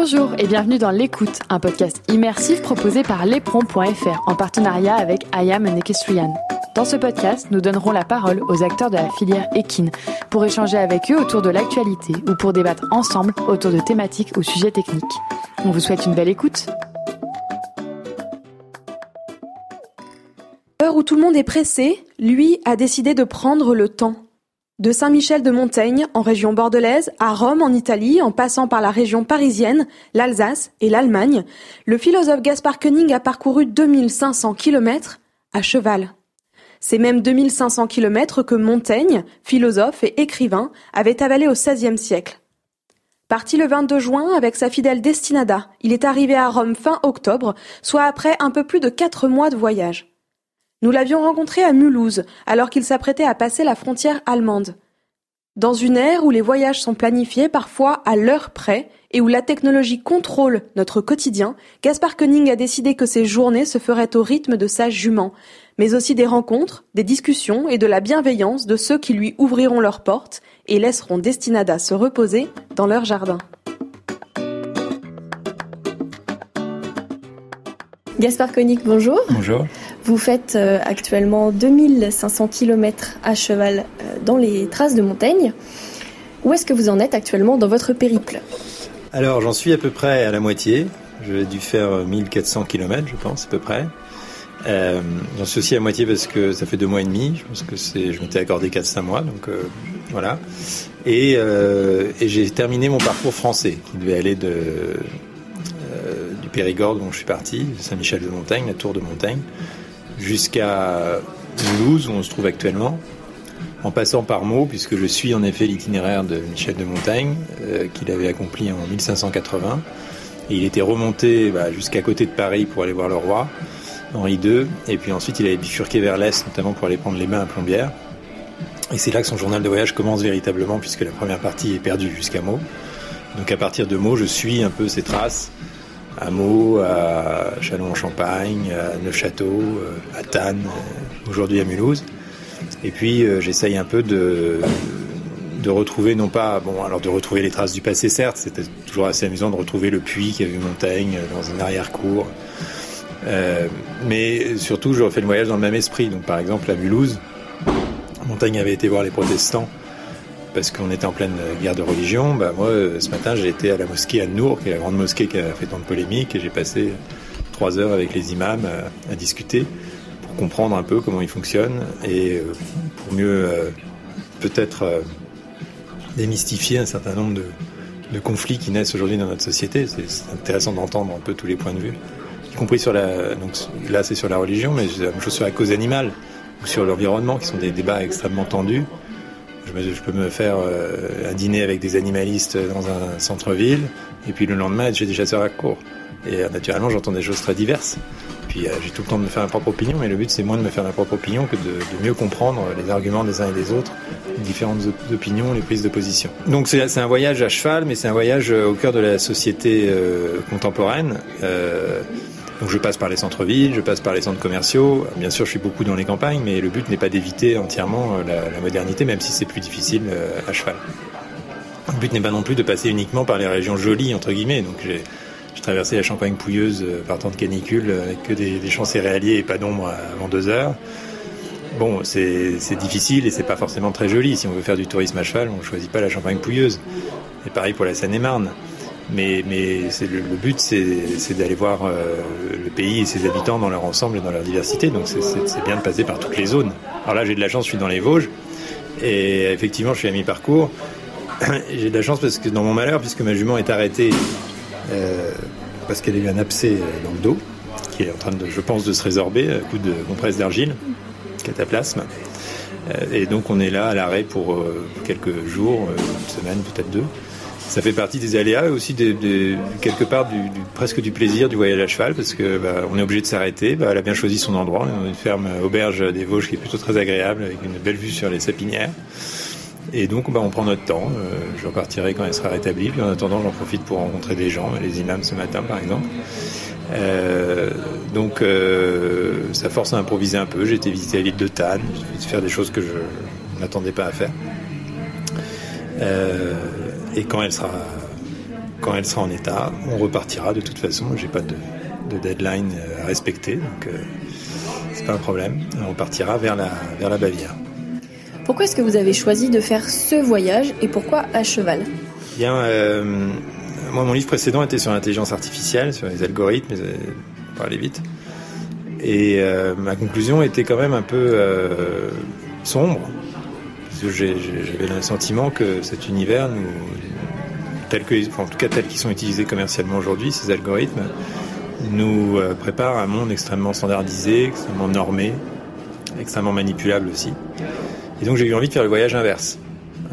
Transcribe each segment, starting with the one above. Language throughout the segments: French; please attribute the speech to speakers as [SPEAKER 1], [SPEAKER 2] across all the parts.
[SPEAKER 1] Bonjour et bienvenue dans L'écoute, un podcast immersif proposé par lespron.fr en partenariat avec Ayam Nekestrian. Dans ce podcast, nous donnerons la parole aux acteurs de la filière équine pour échanger avec eux autour de l'actualité ou pour débattre ensemble autour de thématiques ou sujets techniques. On vous souhaite une belle écoute.
[SPEAKER 2] L'heure où tout le monde est pressé, lui a décidé de prendre le temps. De Saint-Michel de Montaigne, en région bordelaise, à Rome, en Italie, en passant par la région parisienne, l'Alsace et l'Allemagne, le philosophe Gaspard Koenig a parcouru 2500 kilomètres à cheval. C'est même 2500 kilomètres que Montaigne, philosophe et écrivain, avait avalé au XVIe siècle. Parti le 22 juin avec sa fidèle Destinada, il est arrivé à Rome fin octobre, soit après un peu plus de quatre mois de voyage. Nous l'avions rencontré à Mulhouse, alors qu'il s'apprêtait à passer la frontière allemande. Dans une ère où les voyages sont planifiés parfois à l'heure près et où la technologie contrôle notre quotidien, Gaspard Koenig a décidé que ses journées se feraient au rythme de sa jument, mais aussi des rencontres, des discussions et de la bienveillance de ceux qui lui ouvriront leurs portes et laisseront Destinada se reposer dans leur jardin. Gaspard Koenig, bonjour.
[SPEAKER 3] Bonjour.
[SPEAKER 2] Vous faites euh, actuellement 2500 km à cheval euh, dans les traces de montagne. Où est-ce que vous en êtes actuellement dans votre périple?
[SPEAKER 3] Alors j'en suis à peu près à la moitié. J'ai dû faire 1400 km, je pense, à peu près. Euh, j'en suis aussi à moitié parce que ça fait deux mois et demi. Je pense que c'est, je m'étais accordé 4-5 mois, donc voilà. Et, j'ai terminé mon parcours français, qui devait aller du Périgord, dont je suis parti, Saint-Michel de Montagne, la Tour de Montagne, jusqu'à Mulhouse, où on se trouve actuellement, en passant par Meaux, puisque je suis en effet l'itinéraire de Michel de Montaigne, euh, qu'il avait accompli en 1580. Et il était remonté bah, jusqu'à côté de Paris pour aller voir le roi, Henri II, et puis ensuite il avait bifurqué vers l'Est, notamment pour aller prendre les mains à Plombières. Et c'est là que son journal de voyage commence véritablement, puisque la première partie est perdue jusqu'à Meaux. Donc à partir de Meaux, je suis un peu ses traces, à Meaux, à Châlons-en-Champagne, à Neufchâteau, euh, à Tannes, euh, aujourd'hui à Mulhouse. Et puis euh, j'essaye un peu de, retrouver, non pas, bon, alors de retrouver les traces du passé, certes, c'était toujours assez amusant de retrouver le puits qui a vu Montaigne dans un arrière-cour. mais surtout, je refais le voyage dans le même esprit. Donc, par exemple, à Mulhouse, Montaigne avait été voir les protestants parce qu'on était en pleine guerre de religion. Bah, moi, euh, ce matin, j'ai été à la mosquée à Nour, qui est la grande mosquée qui a fait tant de polémiques, et j'ai passé trois heures avec les imams à, discuter pour comprendre un peu comment ils fonctionnent et euh, pour mieux euh, peut-être démystifier un certain nombre de, conflits qui naissent aujourd'hui dans notre société. C'est intéressant d'entendre un peu tous les points de vue, y compris sur la. Là, c'est sur la religion, mais la même chose sur la cause animale ou sur l'environnement, qui sont des débats extrêmement tendus. Je, peux me faire euh, un dîner avec des animalistes dans un centre-ville, et puis le lendemain, j'ai des chasseurs à court. Et euh, naturellement, j'entends des choses très diverses. Puis euh, j'ai tout le temps de me faire ma propre opinion, mais le but c'est moins de me faire ma propre opinion que de, mieux comprendre les arguments des uns et des autres, les différentes opinions, les prises de position. Donc c'est un voyage à cheval, mais c'est un voyage au cœur de la société contemporaine. Donc je passe par les centres-villes, je passe par les centres commerciaux. Bien sûr, je suis beaucoup dans les campagnes, mais le but n'est pas d'éviter entièrement euh, la, modernité, même si c'est plus difficile euh, à cheval. Le but n'est pas non plus de passer uniquement par les régions jolies, entre guillemets. Donc j'ai traversé la Champagne pouilleuse euh, par temps de canicule avec que des, champs céréaliers et pas d'ombre avant deux heures. Bon, c'est difficile et c'est pas forcément très joli. Si on veut faire du tourisme à cheval, on ne choisit pas la Champagne pouilleuse. Et pareil pour la Seine-et-Marne. Mais, le, but, c'est d'aller voir euh, le pays et ses habitants dans leur ensemble et dans leur diversité. Donc c'est bien de passer par toutes les zones. Alors là, j'ai de la chance, je suis dans les Vosges. Et effectivement, je suis à mi-parcours. j'ai de la chance parce que dans mon malheur, puisque ma jument est arrêtée euh, parce qu'elle a eu un abcès euh, dans le dos, qui est en train de, je pense, de se résorber à coup de compresse d'argile, cataplasme. et donc on est là à l'arrêt pour quelques jours, une semaine, peut-être deux ça fait partie des aléas et aussi quelque part presque du plaisir du voyage à cheval parce que bah, on est obligé de s'arrêter. Bah, elle a bien choisi son endroit, on a une ferme auberge des Vosges qui est plutôt très agréable avec une belle vue sur les sapinières. Et donc bah, on prend notre temps. Euh, je repartirai quand elle sera rétablie. Puis en attendant, j'en profite pour rencontrer des gens, les imams ce matin par exemple. Euh, donc euh, ça force à improviser un peu. J'ai été visiter l'île de Tannes, j'ai faire des choses que je n'attendais pas à faire. Euh, et quand elle sera quand elle sera en état, on repartira de toute façon. J'ai pas de, deadline à respecter, donc c'est pas un problème. On partira vers la, vers la Bavière.
[SPEAKER 4] Pourquoi est-ce que vous avez choisi de faire ce voyage et pourquoi à cheval?
[SPEAKER 3] Bien, euh, moi mon livre précédent était sur l'intelligence artificielle, sur les algorithmes, euh, pour aller vite. Et euh, ma conclusion était quand même un peu sombre, j'avais le sentiment que cet univers, tel que, en tout cas tel qu'ils sont utilisés commercialement aujourd'hui, ces algorithmes, nous prépare à un monde extrêmement standardisé, extrêmement normé, extrêmement manipulable aussi. Et donc j'ai eu envie de faire le voyage inverse.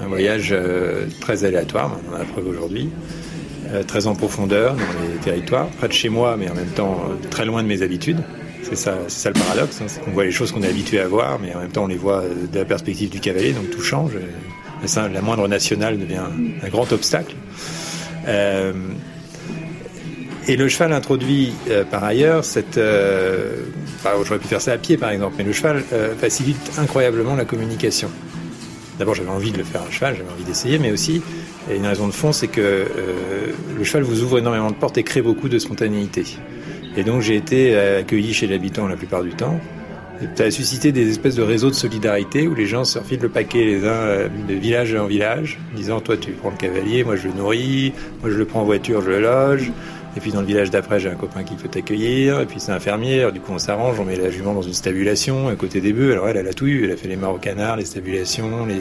[SPEAKER 3] Un voyage euh, très aléatoire, on en a la preuve aujourd'hui, euh, très en profondeur dans les territoires, près de chez moi, mais en même temps euh, très loin de mes habitudes. C'est ça, ça le paradoxe, hein, c'est qu'on voit les choses qu'on est habitué à voir, mais en même temps on les voit de la perspective du cavalier, donc tout change. La moindre nationale devient un grand obstacle. Et le cheval introduit par ailleurs cette, j'aurais pu faire ça à pied par exemple, mais le cheval euh, facilite incroyablement la communication. D'abord, j'avais envie de le faire à cheval, j'avais envie d'essayer, mais aussi, une raison de fond, c'est que euh, le cheval vous ouvre énormément de portes et crée beaucoup de spontanéité. Et donc, j'ai été accueilli chez l'habitant la plupart du temps. Et ça a suscité des espèces de réseaux de solidarité où les gens se refilent le paquet les uns euh, de village en village, disant toi tu prends le cavalier, moi je le nourris, moi je le prends en voiture, je le loge, et puis dans le village d'après, j'ai un copain qui peut t'accueillir. Et puis c'est infirmière. Du coup, on s'arrange. On met la jument dans une stabulation à côté des bœufs. Alors elle, elle a tout eu. Elle a fait les marocs canards, les stabulations, les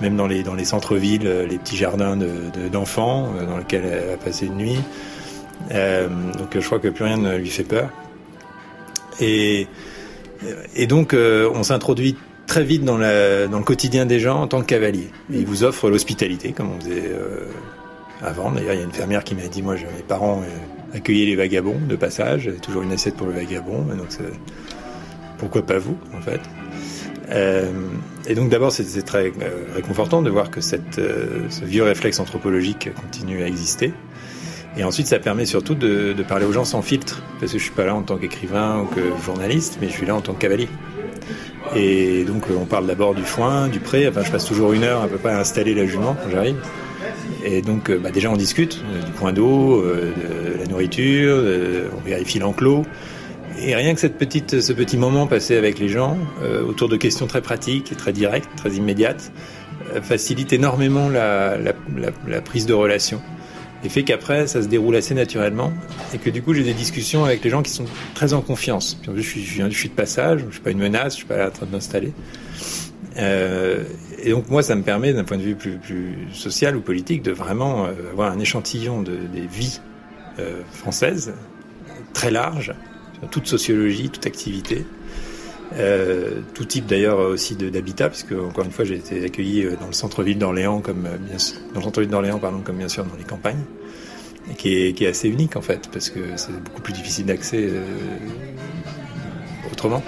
[SPEAKER 3] même dans les dans les centres-villes, euh, les petits jardins d'enfants de, euh, dans lesquels elle a passé une nuit. Euh, donc je crois que plus rien ne lui fait peur. Et donc on s'introduit très vite dans, le quotidien des gens en tant que cavalier. Et il vous offre l'hospitalité, comme on faisait avant. D'ailleurs, il y a une fermière qui m'a dit, moi, mes parents euh, accueillaient les vagabonds de passage, toujours une assiette pour le vagabond, donc pourquoi pas vous, en fait? Euh, et donc d'abord, c'est très euh, réconfortant de voir que ce vieux réflexe anthropologique continue à exister. Et ensuite, ça permet surtout de, parler aux gens sans filtre, parce que je suis pas là en tant qu'écrivain ou que journaliste, mais je suis là en tant que cavalier. Et donc, on parle d'abord du foin, du pré. Enfin, je passe toujours une heure à peu près à installer la jument quand j'arrive. Et donc, euh, bah, déjà, on discute euh, du point d'eau, euh, de la nourriture, on vérifie l'enclos. Et rien que cette petite, ce petit moment passé avec les gens, autour de questions très pratiques très directes, très immédiates, facilite énormément la, la, prise de relation. Et fait qu'après, ça se déroule assez naturellement. Et que du coup, j'ai des discussions avec les gens qui sont très en confiance. En plus, je suis, je suis de passage, je suis pas une menace, je suis pas là en train de m'installer. Euh, et donc moi, ça me permet, d'un point de vue plus, social ou politique, de vraiment euh, avoir un échantillon de, des vies euh, françaises très large, toute sociologie, toute activité, euh, tout type d'ailleurs aussi d'habitat, puisque encore une fois, j'ai été accueilli dans le centre-ville d'Orléans, comme bien dans le centre-ville d'Orléans, pardon, comme bien sûr dans les campagnes, et qui est, qui est assez unique en fait, parce que c'est beaucoup plus difficile d'accès autrement.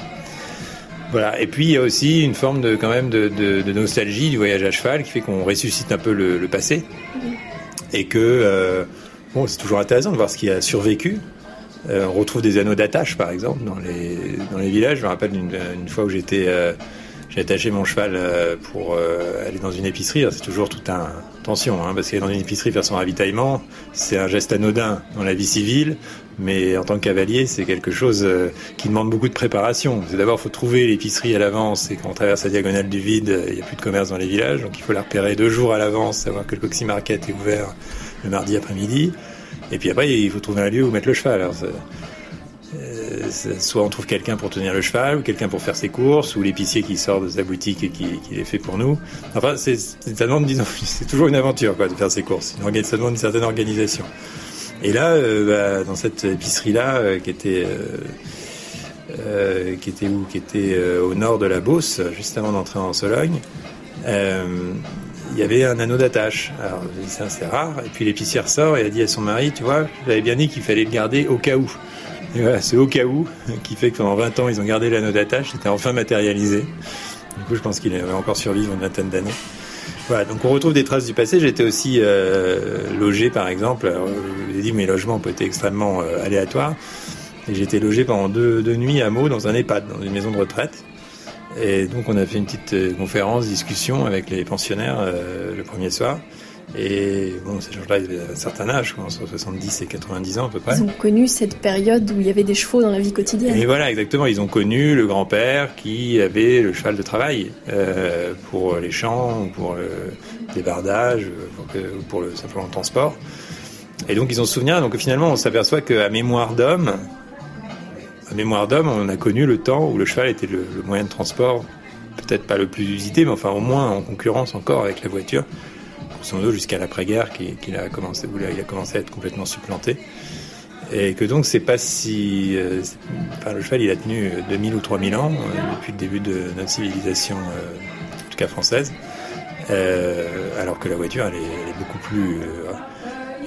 [SPEAKER 3] Voilà. Et puis il y a aussi une forme de quand même de, de, de nostalgie du voyage à cheval qui fait qu'on ressuscite un peu le, le passé et que euh, bon, c'est toujours intéressant de voir ce qui a survécu. Euh, on retrouve des anneaux d'attache, par exemple, dans les villages. Je me rappelle une, fois où j'étais euh, j'ai attaché mon cheval euh, pour aller dans une épicerie. C'est toujours tout un tension, hein, parce qu'aller dans une épicerie faire son ravitaillement, c'est un geste anodin dans la vie civile, mais en tant que cavalier, c'est quelque chose qui demande beaucoup de préparation. C'est d'abord faut trouver l'épicerie à l'avance, et quand on traverse la diagonale du vide, il n'y a plus de commerce dans les villages, donc il faut la repérer deux jours à l'avance, savoir que le Coxy Market est ouvert le mardi après-midi. Et puis après, il faut trouver un lieu où mettre le cheval. Alors, soit on trouve quelqu'un pour tenir le cheval, ou quelqu'un pour faire ses courses, ou l'épicier qui sort de sa boutique et qui, qui les fait pour nous. Enfin, c'est, c'est toujours une aventure, quoi, de faire ses courses. Ça demande une certaine organisation. Et là, euh, bah, dans cette épicerie-là, euh, qui était, euh, euh, qui était où? Qui était au nord de la Beauce, juste avant d'entrer en Sologne. Il y avait un anneau d'attache. Alors, c'est rare. Et puis l'épicière sort et a dit à son mari, tu vois, j'avais bien dit qu'il fallait le garder au cas où. Et voilà, c'est au cas où qui fait que pendant 20 ans, ils ont gardé l'anneau d'attache, c'était enfin matérialisé. Du coup, je pense qu'il va encore survivre une vingtaine d'années. Voilà, donc on retrouve des traces du passé. J'étais aussi euh, logé, par exemple. Je dit, mes logements ont été extrêmement euh, aléatoires. Et j'étais logé pendant deux, deux, nuits à Meaux dans un EHPAD, dans une maison de retraite. Et donc on a fait une petite euh, conférence, discussion avec les pensionnaires euh, le premier soir. Et bon, ces gens-là, ils avaient un certain âge, entre 70 et 90 ans à peu près.
[SPEAKER 4] Ils ont connu cette période où il y avait des chevaux dans la vie quotidienne.
[SPEAKER 3] Et voilà, exactement. Ils ont connu le grand-père qui avait le cheval de travail euh, pour les champs, pour le débardage, pour, pour le, simplement le transport. Et donc ils ont souvenir. Donc finalement, on s'aperçoit qu'à mémoire d'homme, mémoire d'homme, on a connu le temps où le cheval était le, moyen de transport, peut-être pas le plus usité, mais enfin au moins en concurrence encore avec la voiture jusqu'à l'après-guerre qu'il a commencé, où il a commencé à être complètement supplanté. Et que donc c'est pas si... Euh, le cheval, il a tenu 2000 ou 3000 ans, euh, depuis le début de notre civilisation, euh, en tout cas française, alors que la voiture, elle est, beaucoup plus...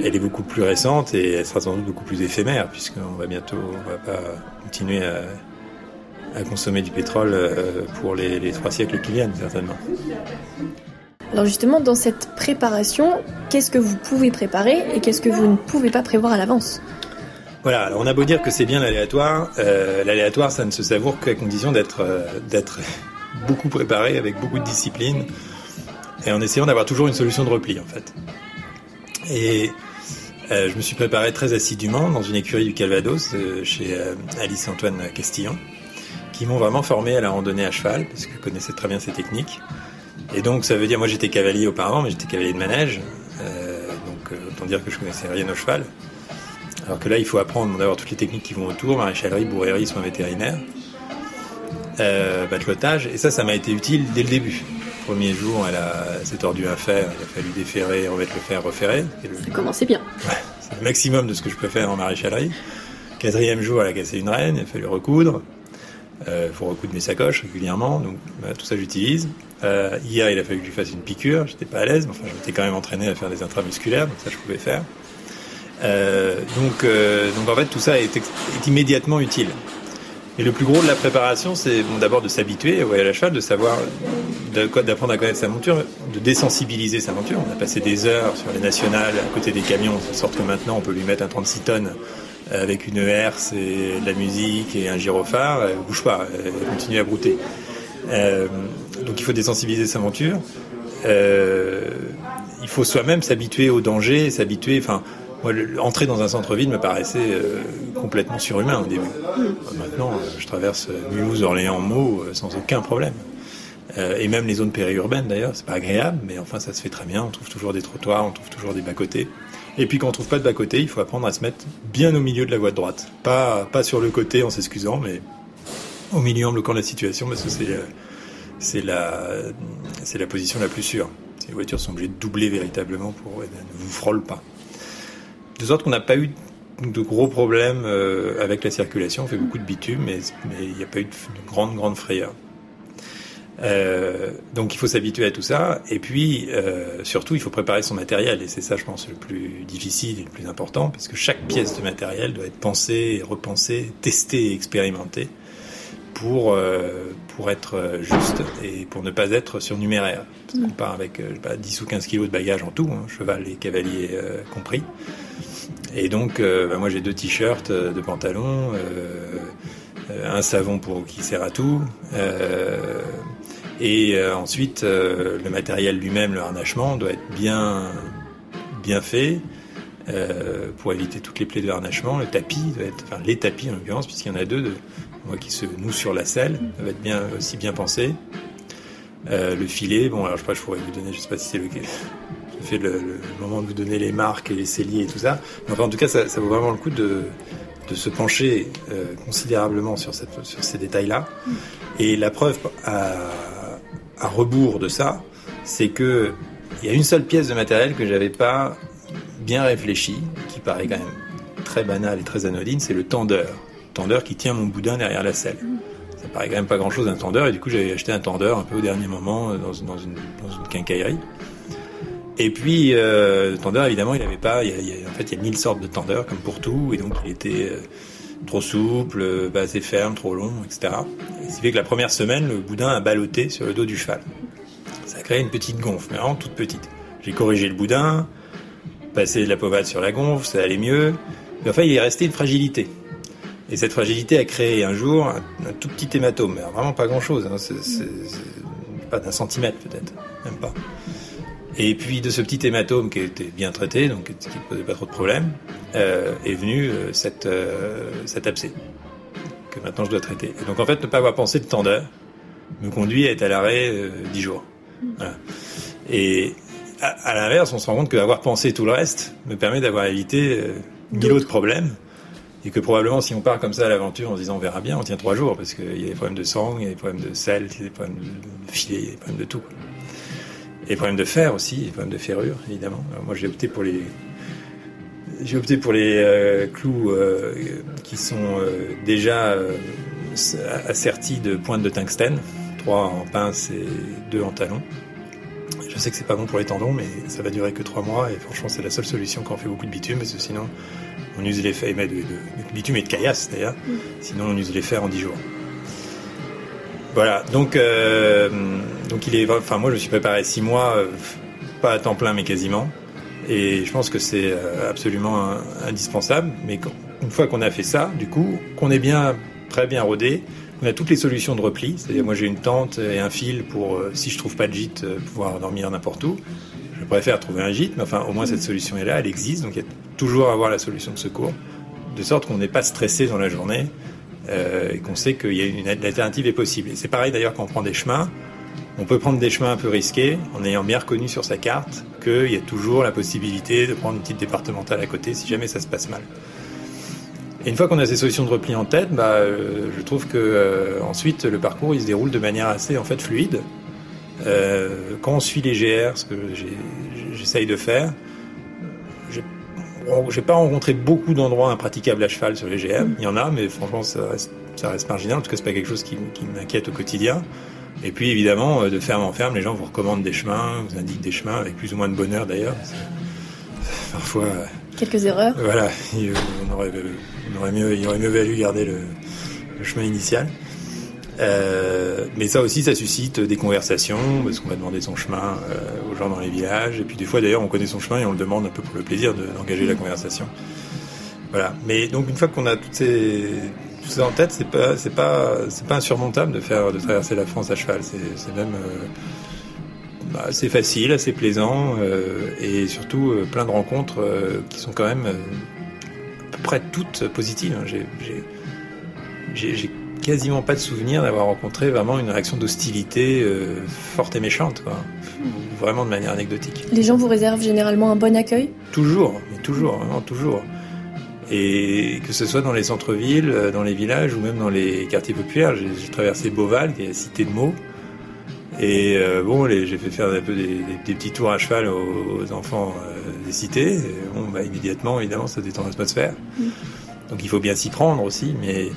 [SPEAKER 3] elle est beaucoup plus récente et elle sera sans doute beaucoup plus éphémère, puisqu'on va bientôt, on va pas continuer à, consommer du pétrole pour les, les trois siècles qui viennent, certainement.
[SPEAKER 4] Alors justement, dans cette préparation, qu'est-ce que vous pouvez préparer et qu'est-ce que vous ne pouvez pas prévoir à l'avance?
[SPEAKER 3] Voilà, alors on a beau dire que c'est bien l'aléatoire, euh, l'aléatoire ça ne se savoure qu'à condition d'être euh, d'être beaucoup préparé avec beaucoup de discipline et en essayant d'avoir toujours une solution de repli en fait. Et euh, je me suis préparé très assidûment dans une écurie du Calvados chez Alice et Antoine Castillon qui m'ont vraiment formé à la randonnée à cheval parce que je connaissais très bien ces techniques. Et donc ça veut dire, moi j'étais cavalier auparavant, mais j'étais cavalier de manège, euh, donc euh, autant dire que je connaissais rien au cheval. Alors que là, il faut apprendre d'avoir toutes les techniques qui vont autour, maréchalerie, bourrerie, soins vétérinaires, euh, et ça, ça m'a été utile dès le début. Premier jour, elle, s'est tordue un fer, il a fallu déferrer, remettre le fer, referrer.
[SPEAKER 4] Ça commençait bien.
[SPEAKER 3] c'est le maximum de ce que je peux faire en maréchalerie. Quatrième jour, elle a cassé une reine, il a fallu recoudre. Il euh, faut recoudre mes sacoches régulièrement, donc bah, tout ça j'utilise. Euh, hier, il a fallu que je fasse une piqûre, j'étais pas à l'aise, mais enfin, j'étais quand même entraîné à faire des intramusculaires, donc ça je pouvais faire. Euh, donc, donc en fait, tout ça est, est, immédiatement utile. Et le plus gros de la préparation, c'est d'abord de s'habituer au voyage à cheval, de savoir, d'apprendre à connaître sa monture, de désensibiliser sa monture. On a passé des heures sur les nationales à côté des camions, de sorte que maintenant on peut lui mettre un 36 tonnes avec une herse et de la musique et un gyrophare, elle bouge pas, elle continue à brouter. Euh, donc il faut désensibiliser sa monture. Euh, il faut soi-même s'habituer au danger, s'habituer. Enfin, moi, entrer dans un centre-ville me paraissait euh, complètement surhumain au début. Maintenant, je traverse Mulhouse, Orléans, Meaux sans aucun problème. et même les zones périurbaines d'ailleurs, c'est pas agréable, mais enfin ça se fait très bien. On trouve toujours des trottoirs, on trouve toujours des bas-côtés. Et puis quand on trouve pas de bas-côté, il faut apprendre à se mettre bien au milieu de la voie de droite. Pas, pas sur le côté en s'excusant, mais au milieu en bloquant la situation, parce que c'est, euh, c'est la, c'est la position la plus sûre. Les voitures sont obligées de doubler véritablement pour ne vous frôle pas. De sorte qu'on n'a pas eu de gros problèmes euh, avec la circulation. On fait beaucoup de bitume, mais il n'y a pas eu de, de grande, grande frayeur. Euh, donc il faut s'habituer à tout ça. Et puis, euh, surtout, il faut préparer son matériel. Et c'est ça, je pense, le plus difficile et le plus important, parce que chaque pièce de matériel doit être pensée, repensée, testée et expérimentée pour, euh, pour être juste et pour ne pas être surnuméraire. Parce qu'on part avec euh, pas, 10 ou 15 kilos de bagages en tout, hein, cheval et cavalier euh, compris. Et donc, euh, bah, moi j'ai deux t-shirts, deux pantalons, un savon pour qui sert à tout. Et euh, ensuite, euh, le matériel lui-même, le harnachement, doit être bien, bien fait euh, pour éviter toutes les plaies de harnachement. Le tapis doit être, enfin les tapis en l'occurrence, puisqu'il y en a deux, de, moi qui se nouent sur la selle, doit être bien aussi bien pensé. le filet, bon, alors je sais pas, je pourrais vous donner, je sais pas si c'est le, fait le, le, moment de vous donner les marques et les celliers et tout ça. Enfin, en tout cas, ça, vaut vraiment le coup de, se pencher euh, considérablement sur, ces détails-là. Et la preuve à, rebours de ça, c'est que il y a une seule pièce de matériel que j'avais pas bien réfléchi, qui paraît quand même très banal et très anodine, c'est le tendeur. tendeur qui tient mon boudin derrière la selle. Ça paraît quand même pas grand chose un tendeur, et du coup j'avais acheté un tendeur un peu au dernier moment euh, dans une, quincaillerie. Et puis euh, le tendeur évidemment il avait pas, il y a, il y a, en fait il y a mille sortes de tendeurs comme pour tout, et donc il était euh, trop souple, euh, pas assez ferme, trop long, etc. Ce qui fait que la première semaine, le boudin a ballotté sur le dos du cheval. Ça a créé une petite gonfle, mais vraiment toute petite. J'ai corrigé le boudin, passé de la pommade sur la gonfle, ça allait mieux. Mais enfin, il est resté une fragilité. Et cette fragilité a créé un jour un, tout petit hématome, mais vraiment pas grand-chose. Hein. Pas d'un centimètre peut-être, même pas. Et puis de ce petit hématome qui était bien traité, donc qui ne posait pas trop de problèmes, euh, est venu euh, cette, euh, cet abcès que maintenant je dois traiter. Et donc en fait, ne pas avoir pensé de tendeur me conduit à être à l'arrêt euh, 10 jours. Voilà. Et à, à l'inverse, on se rend compte qu'avoir pensé tout le reste me permet d'avoir évité mille autres problèmes. Et que probablement, si on part comme ça à l'aventure en se disant on verra bien, on tient trois jours parce qu'il y a des problèmes de sang, il y a des problèmes de sel, il y a des problèmes de filet, il y a des problèmes de tout. Et problèmes de fer aussi, des problèmes de ferrure, évidemment. Alors moi, j'ai opté pour les, j'ai opté pour les euh, clous euh, qui sont euh, déjà assertis de pointes de tungstène, trois en pince et deux en talon. Je sais que c'est pas bon pour les tendons, mais ça va durer que trois mois et franchement, c'est la seule solution quand on fait beaucoup de bitume, parce que sinon, on use les fers, mais de, de, de bitume et de caillasse d'ailleurs, sinon on use les fers en dix jours. Voilà, donc, euh, donc il est, enfin moi je me suis préparé six mois, euh, pas à temps plein mais quasiment, et je pense que c'est euh, absolument indispensable. Mais quand- une fois qu'on a fait ça, du coup, qu'on est bien, très bien rodé, on a toutes les solutions de repli. C'est-à-dire moi j'ai une tente et un fil pour, si je trouve pas de gîte, pouvoir dormir n'importe où. Je préfère trouver un gîte, mais enfin au moins cette solution est là, elle existe, donc il y a toujours à avoir la solution de secours, de sorte qu'on n'est pas stressé dans la journée euh, et qu'on sait qu'il y a une, alternative est possible. C'est pareil d'ailleurs quand on prend des chemins. On peut prendre des chemins un peu risqués en ayant bien reconnu sur sa carte qu'il y a toujours la possibilité de prendre une petite départementale à côté si jamais ça se passe mal. Et une fois qu'on a ces solutions de repli en tête, bah, euh, je trouve que euh, ensuite le parcours il se déroule de manière assez en fait fluide. Quand on suit les GR, ce que j'essaye de faire, j'ai pas rencontré beaucoup d'endroits impraticables à cheval sur les GM. Il y en a, mais franchement, ça reste, ça reste marginal. En tout cas, c'est pas quelque chose qui, qui m'inquiète au quotidien. Et puis, évidemment, euh, de ferme en ferme, les gens vous recommandent des chemins, vous indiquent des chemins avec plus ou moins de bonheur d'ailleurs. que Parfois, euh,
[SPEAKER 4] Quelques erreurs.
[SPEAKER 3] voilà, il, on aurait, on aurait mieux, il aurait mieux valu garder le, le chemin initial. Euh, mais ça aussi, ça suscite des conversations, parce qu'on va demander son chemin euh, aux gens dans les villages. Et puis des fois, d'ailleurs, on connaît son chemin et on le demande un peu pour le plaisir de- d'engager la conversation. Voilà. Mais donc, une fois qu'on a toutes ces, tout ça en tête, c'est pas, c'est pas, c'est pas insurmontable de faire, de traverser la France à cheval. C'est, même euh, bah, assez facile, assez plaisant, euh, et surtout plein de rencontres qui sont quand même à peu près toutes positives. hein. J'ai, j'ai, j'ai quasiment pas de souvenir d'avoir rencontré vraiment une réaction d'hostilité euh, forte et méchante, quoi. Vraiment de manière anecdotique.
[SPEAKER 4] Les gens vous réservent généralement un bon accueil?
[SPEAKER 3] Toujours, mais toujours, vraiment toujours. Et que ce soit dans les centres-villes, euh, dans les villages ou même dans les quartiers populaires, j'ai traversé Beauval, qui est la cité de Meaux. Et euh, bon, j'ai fait faire un peu des, des- des petits tours à cheval aux, aux enfants euh, des cités. Et bon, bah, immédiatement, évidemment, ça détend l'atmosphère. Donc il faut bien s'y prendre aussi, mais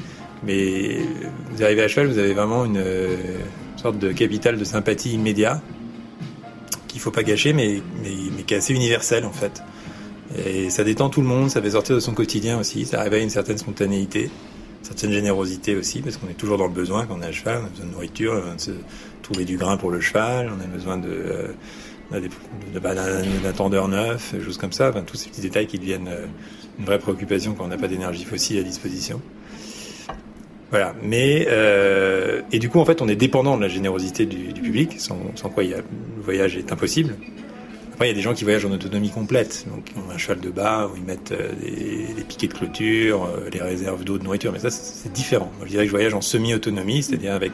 [SPEAKER 3] mais vous arrivez à cheval, vous avez vraiment une euh, sorte de capital de sympathie immédiat qu'il faut pas gâcher, mais, mais, mais qui est assez universel en fait. Et ça détend tout le monde, ça fait sortir de son quotidien aussi, ça réveille une certaine spontanéité, une certaine générosité aussi, parce qu'on est toujours dans le besoin quand on est à cheval, on a besoin de nourriture, on a besoin de se trouver du grain pour le cheval, on a besoin de, d'un tendeur neuf, des choses comme ça, enfin, tous ces petits détails qui deviennent euh, une vraie préoccupation quand on n'a pas d'énergie fossile à disposition. Voilà, mais euh, et du coup en fait on est dépendant de la générosité du, public, sans, quoi il y a, le voyage est impossible. Après il y a des gens qui voyagent en autonomie complète, donc ils ont un cheval de bas où ils mettent euh, des, piquets de clôture, euh, les réserves d'eau, de nourriture, mais ça c'est c'est différent. Moi, je dirais que je voyage en semi-autonomie, c'est-à-dire avec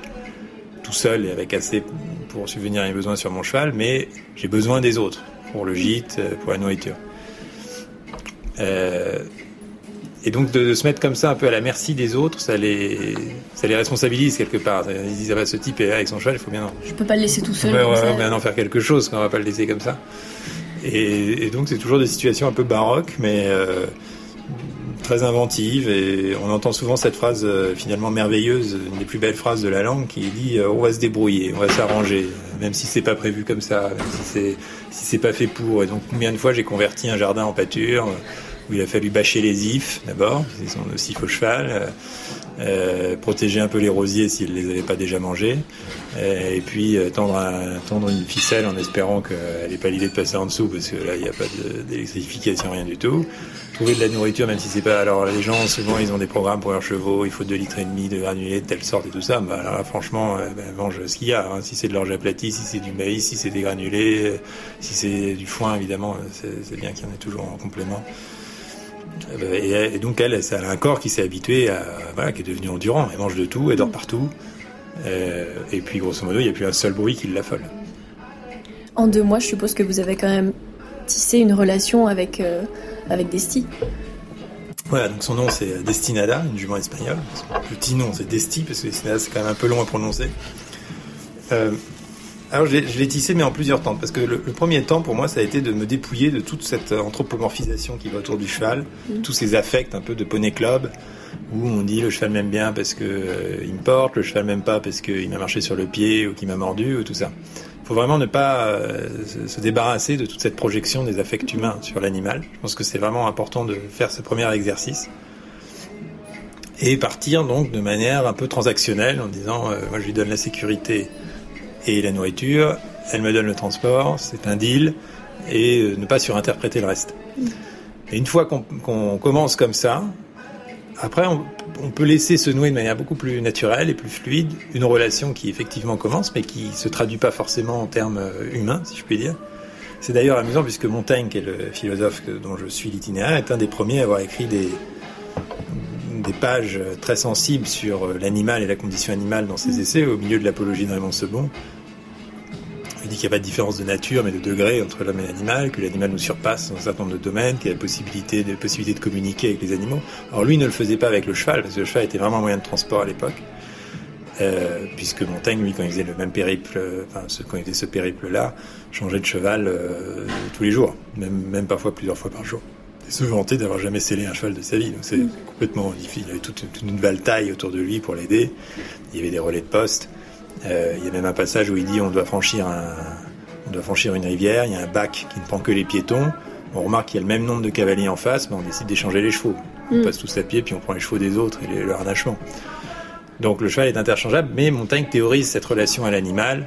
[SPEAKER 3] tout seul et avec assez pour subvenir à mes besoins sur mon cheval, mais j'ai besoin des autres pour le gîte, euh, pour la nourriture. Euh, et donc de, de se mettre comme ça un peu à la merci des autres, ça les, ça les responsabilise quelque part. Ils disent ah bah, ce type est là avec son cheval, il faut bien, en-
[SPEAKER 4] Je peux pas le laisser tout seul. ça.
[SPEAKER 3] ouais, bien en faire quelque chose, qu'on va pas le laisser comme ça. Et, et donc c'est toujours des situations un peu baroques, mais euh, très inventives. Et on entend souvent cette phrase euh, finalement merveilleuse, une des plus belles phrases de la langue, qui dit euh, on va se débrouiller, on va s'arranger, même si c'est pas prévu comme ça, même si c'est si pas fait pour. Et donc combien de fois j'ai converti un jardin en pâture où il a fallu bâcher les ifs d'abord, ils sont aussi faux cheval, euh, protéger un peu les rosiers s'ils ne les avaient pas déjà mangés, euh, et puis euh, tendre, un, tendre une ficelle en espérant qu'elle n'ait pas l'idée de passer en dessous, parce que là, il n'y a pas d'électrification, rien du tout. Trouver de la nourriture, même si c'est pas... Alors les gens, souvent, ils ont des programmes pour leurs chevaux, il faut 2 litres et demi de granulés de telle sorte et tout ça. Bah, alors là, franchement, ben, mange ce qu'il y a. Hein. Si c'est de l'orge aplatie, si c'est du maïs, si c'est des granulés, si c'est du foin, évidemment, c'est bien qu'il y en ait toujours en complément. Et, donc elle, elle a un corps qui s'est habitué à, voilà, qui est devenu endurant. Elle mange de tout, elle dort partout. Euh, et puis grosso modo, il n'y a plus un seul bruit qui l'affole.
[SPEAKER 4] En deux mois, je suppose que vous avez quand même tissé une relation avec, euh, avec Desti.
[SPEAKER 3] Voilà, donc son nom c'est Destinada, une jument espagnole. Son petit nom c'est Desti, parce que Destinada c'est quand même un peu long à prononcer. Euh, alors je l'ai tissé mais en plusieurs temps parce que le, premier temps pour moi ça a été de me dépouiller de toute cette anthropomorphisation qui va autour du cheval, mm. tous ces affects un peu de poney club où on dit le cheval m'aime bien parce que euh, il me porte, le cheval m'aime pas parce qu'il m'a marché sur le pied ou qu'il m'a mordu ou tout ça. Il faut vraiment ne pas euh, se, débarrasser de toute cette projection des affects humains sur l'animal. Je pense que c'est vraiment important de faire ce premier exercice et partir donc de manière un peu transactionnelle en disant euh, moi je lui donne la sécurité et la nourriture, elle me donne le transport, c'est un deal, et euh, ne pas surinterpréter le reste. Et une fois qu'on commence comme ça, après on, peut laisser se nouer de manière beaucoup plus naturelle et plus fluide une relation qui effectivement commence, mais qui se traduit pas forcément en termes euh, humains, si je puis dire. C'est d'ailleurs amusant puisque Montaigne, qui est le philosophe dont je suis l'itinéraire, est un des premiers à avoir écrit des, des pages très sensibles sur euh, l'animal et la condition animale dans ses essais, au milieu de l'apologie de Raymond Sebon. Il dit qu'il n'y a pas de différence de nature, mais de degré entre l'homme et l'animal, que l'animal nous surpasse dans un certain nombre de domaines, qu'il y a la possibilité, de, possibilité de communiquer avec les animaux. Alors lui ne le faisait pas avec le cheval, parce que le cheval était vraiment un moyen de transport à l'époque. Euh, puisque Montaigne, lui, quand il faisait le même périple, enfin, quand il faisait ce périple-là, changeait de cheval euh, tous les jours, même, même parfois plusieurs fois par jour. Il se vantait d'avoir jamais scellé un cheval de sa vie, donc c'est mm. complètement difficile. Il avait toute, toute une valtaille autour de lui pour l'aider. Il y avait des relais de poste. Euh, il y a même un passage où il dit on doit franchir un, on doit franchir une rivière, il y a un bac qui ne prend que les piétons. On remarque qu'il y a le même nombre de cavaliers en face, mais on décide d'échanger les chevaux. On mm. passe tous à pied, puis on prend les chevaux des autres et le harnachement. Donc le cheval est interchangeable, mais Montaigne théorise cette relation à l'animal,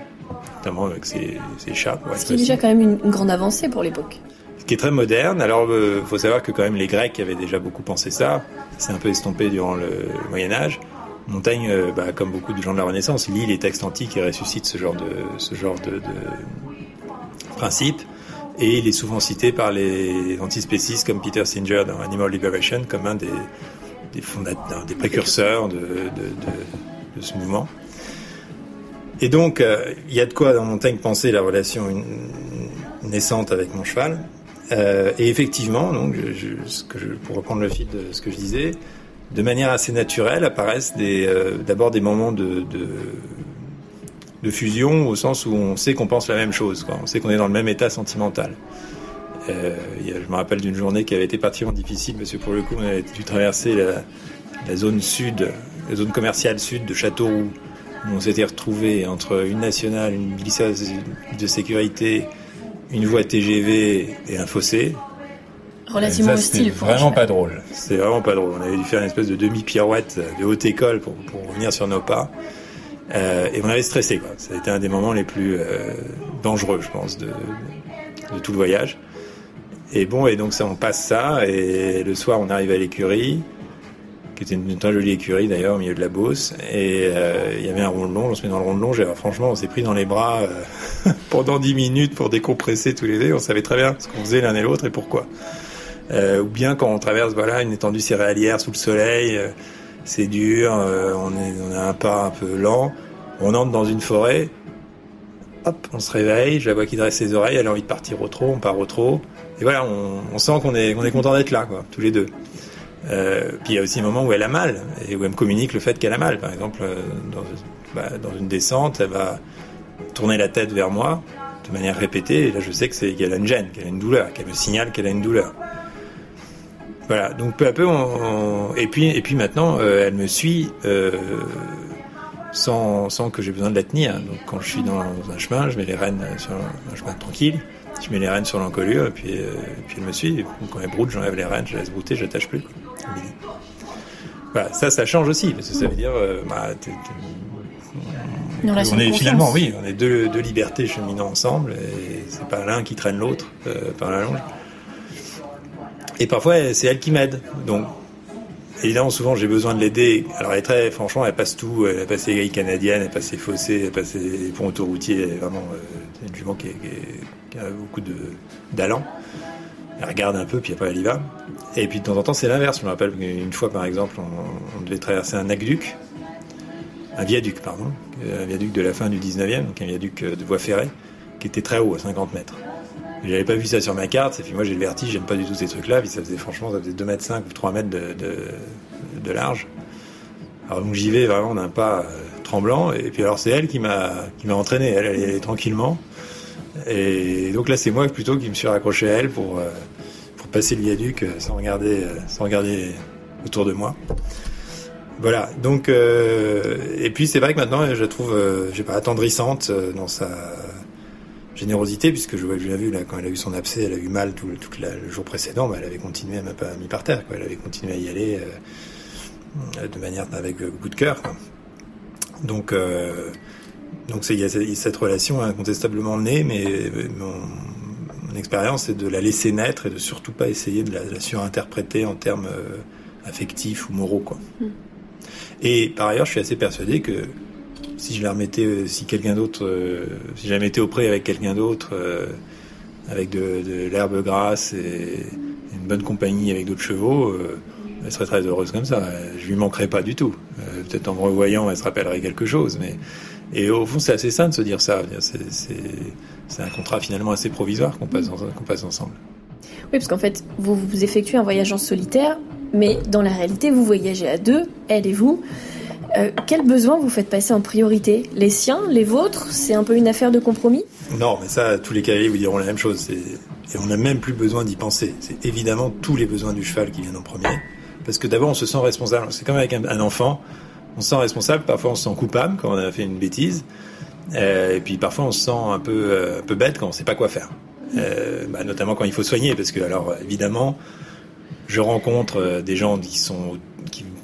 [SPEAKER 3] notamment avec ses, chats.
[SPEAKER 4] Ce qui est déjà quand même une, grande avancée pour l'époque.
[SPEAKER 3] Ce qui est très moderne. Alors, il euh, faut savoir que quand même les Grecs avaient déjà beaucoup pensé ça. C'est un peu estompé durant le Moyen Âge. Montaigne, euh, bah, comme beaucoup de gens de la Renaissance, lit les textes antiques et ressuscite ce genre de, principe. Et il est souvent cité par les antispécistes comme Peter Singer dans Animal Liberation comme un des, fondateurs, des précurseurs de, ce mouvement. Et donc, euh, il y a de quoi dans Montaigne penser la relation naissante avec mon cheval. Euh, et effectivement, donc, pour reprendre le fil de ce que je disais, de manière assez naturelle apparaissent euh, d'abord des moments de, fusion au sens où on sait qu'on pense la même chose, on sait qu'on est dans le même état sentimental. Euh, je me rappelle d'une journée qui avait été particulièrement difficile parce que pour le coup on avait dû traverser la, zone sud, la zone commerciale sud de Châteauroux, où on s'était retrouvé entre une nationale, une glisseuse de sécurité, une voie TGV et un fossé
[SPEAKER 4] relativement hostile.
[SPEAKER 3] Vraiment pas drôle. C'est vraiment pas drôle. On avait dû faire une espèce de demi-pirouette de haute école pour, pour revenir sur nos pas. Euh, et on avait stressé. Quoi. Ça a été un des moments les plus euh, dangereux, je pense, de, de, tout le voyage. Et bon, et donc ça, on passe ça, et le soir, on arrive à l'écurie, qui était une, très jolie écurie d'ailleurs, au milieu de la Beauce, et euh, il y avait un rond de longe, on se met dans le rond de longe, et franchement, on s'est pris dans les bras euh, pendant dix minutes pour décompresser tous les deux, on savait très bien ce qu'on faisait l'un et l'autre et pourquoi. Euh, ou bien quand on traverse voilà une étendue céréalière sous le soleil, euh, c'est dur, euh, on, a un pas un peu lent, on entre dans une forêt, hop, on se réveille, je la vois qui dresse ses oreilles, elle a envie de partir au trot, on part au trot, et voilà, on, sent qu'on est, est content d'être là, quoi, tous les deux. Puis il y a aussi un moment où elle a mal et où elle me communique le fait qu'elle a mal. Par exemple, dans, bah, dans, une descente, elle va tourner la tête vers moi de manière répétée. Et là, je sais que c'est qu'elle a une gêne, qu'elle a une douleur, qu'elle me signale qu'elle a une douleur. Voilà, donc peu à peu, on, et puis et puis maintenant, euh, elle me suit euh, sans, sans que j'ai besoin de la tenir. Donc quand je suis dans un chemin, je mets les rênes sur un chemin tranquille, Je mets les rênes sur l'encolure et puis, puis elle me suit. quand elle broute, j'enlève les rênes, je laisse brouter, j'attache plus. Voilà, ça, ça change aussi, parce que ça veut dire, bah, on est finalement, oui, on est deux, deux, libertés cheminant ensemble, et c'est pas l'un qui traîne l'autre par la longe. Et parfois, c'est elle qui m'aide. Donc, évidemment, souvent, j'ai besoin de l'aider. Alors, elle est très, franchement, elle passe tout. Elle passe les grilles canadiennes, elle passe les fossés, elle passe les ponts autoroutiers. Elle est vraiment, euh, une jument qui, a beaucoup d'allant. Elle regarde un peu, puis après, elle y va. Et puis, de temps en temps, c'est l'inverse. Je me rappelle une fois, par exemple, on, devait traverser un aqueduc. Un viaduc, pardon. Un viaduc de la fin du 19e, donc un viaduc de voie ferrée, qui était très haut, à 50 mètres. J'avais pas vu ça sur ma carte, et puis moi j'ai le vertige, j'aime pas du tout ces trucs-là, puis ça faisait franchement, ça faisait 2 mètres 5 ou 3 mètres de, large. Alors donc j'y vais vraiment d'un pas euh, tremblant, et puis alors c'est elle qui m'a qui m'a entraîné, elle, allait tranquillement. Et donc là c'est moi plutôt qui me suis raccroché à elle pour, euh, pour passer le viaduc euh, sans regarder, sans regarder autour de moi. Voilà, donc et puis c'est vrai que maintenant je la trouve, je sais pas, attendrissante dans sa générosité, puisque je l'ai vu là, quand elle a eu son abcès, elle a eu mal tout, le jour précédent, mais elle avait continué, elle m'a pas mis par terre, quoi. elle avait continué à y aller euh, de manière avec beaucoup de cœur. Donc, euh, donc il y a cette relation incontestablement née, mais mon, expérience c'est de la laisser naître et de surtout pas essayer de la, surinterpréter en termes euh, affectifs ou moraux. Quoi. Mm. Et par ailleurs, je suis assez persuadé que si je la remettais, euh, si quelqu'un d'autre, euh, si mettais avec quelqu'un d'autre, euh, avec de, l'herbe grasse et une bonne compagnie avec d'autres chevaux, elle serait très heureuse comme ça. Je lui manquerais pas du tout. Peut-être en me revoyant, elle se rappellerait quelque chose, mais et au fond, c'est assez sain de se dire ça. C'est un contrat finalement assez provisoire qu'on passe, ensemble.
[SPEAKER 4] Oui, parce qu'en fait, vous effectuez un voyage en solitaire, mais dans la réalité, vous voyagez à deux, elle et vous. Euh, quels besoins vous faites passer en priorité? Les siens, les vôtres C'est un peu une affaire de compromis?
[SPEAKER 3] Non, mais ça, tous les cavaliers vous diront la même chose. Et on n'a même plus besoin d'y penser. C'est évidemment tous les besoins du cheval qui viennent en premier. Parce que d'abord, on se sent responsable. C'est comme avec un, enfant. On se sent responsable, parfois on se sent coupable quand on a fait une bêtise. Euh, et puis parfois on se sent un peu, euh, peu bête quand on ne sait pas quoi faire. Bah, notamment quand il faut soigner. Parce que, alors, évidemment, je rencontre des gens qui sont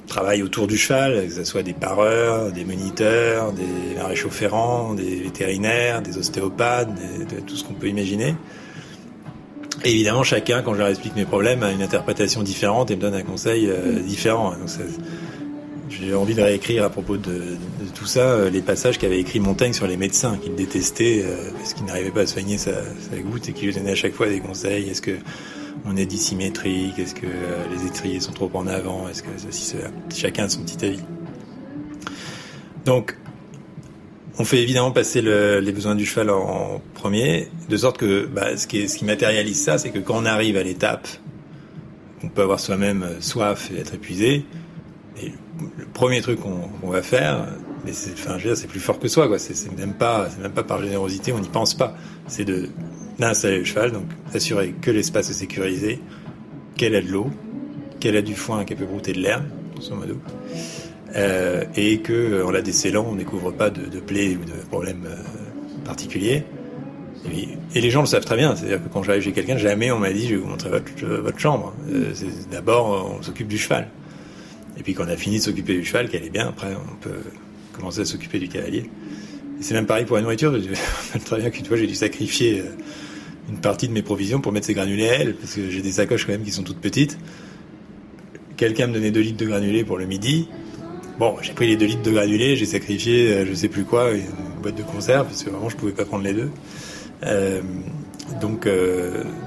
[SPEAKER 3] travaillent autour du cheval, que ce soit des pareurs, des moniteurs, des maréchaux ferrants, des vétérinaires, des ostéopathes, tout ce qu'on peut imaginer. Évidemment, chacun, quand je leur explique mes problèmes, a une interprétation différente et me donne un conseil euh, différent. j'ai envie de réécrire à propos de, tout ça euh, les passages qu'avait écrit Montaigne sur les médecins qu'il détestait euh, parce qu'il n'arrivait pas à soigner sa, sa goutte et qui lui donnait à chaque fois des conseils. Est-ce que on est dissymétrique, est-ce que euh, les étriers sont trop en avant, est-ce que ceci, cela. Chacun a son petit avis. Donc, on fait évidemment passer les besoins du cheval en, premier, de sorte que bah, ce, qui ce qui matérialise ça, c'est que quand on arrive à l'étape, on peut avoir soi-même euh, soif et être épuisé. Et le premier truc qu'on va faire, mais c'est, enfin, c'est plus fort que soi, quoi. C'est, même pas, c'est même pas par générosité, on n'y pense pas. C'est de d'installer le cheval, donc assurer que l'espace est sécurisé, qu'elle a de l'eau, qu'elle a du foin, qu'elle peut brouter de l'herbe, grosso modo, euh, et que euh, en la décellant, on ne découvre pas de, de plaies ou de problèmes euh, particuliers. Et, les gens le savent très bien, c'est-à-dire que quand j'arrive chez quelqu'un, jamais on m'a dit je vais vous montrer votre, votre chambre. Euh, D'abord, on s'occupe du cheval. Et puis quand on a fini de s'occuper du cheval, qu'elle est bien, après on peut commencer à s'occuper du cavalier. C'est même pareil pour la nourriture. Je très bien qu'une fois j'ai dû sacrifier euh, une partie de mes provisions pour mettre ces granulés à elle, parce que j'ai des sacoches quand même qui sont toutes petites. Quelqu'un me donnait 2 litres de granulés pour le midi. Bon, j'ai pris les 2 litres de granulés, j'ai sacrifié euh, je sais plus quoi, une boîte de conserve, parce que vraiment je pouvais pas prendre les deux. Euh, donc,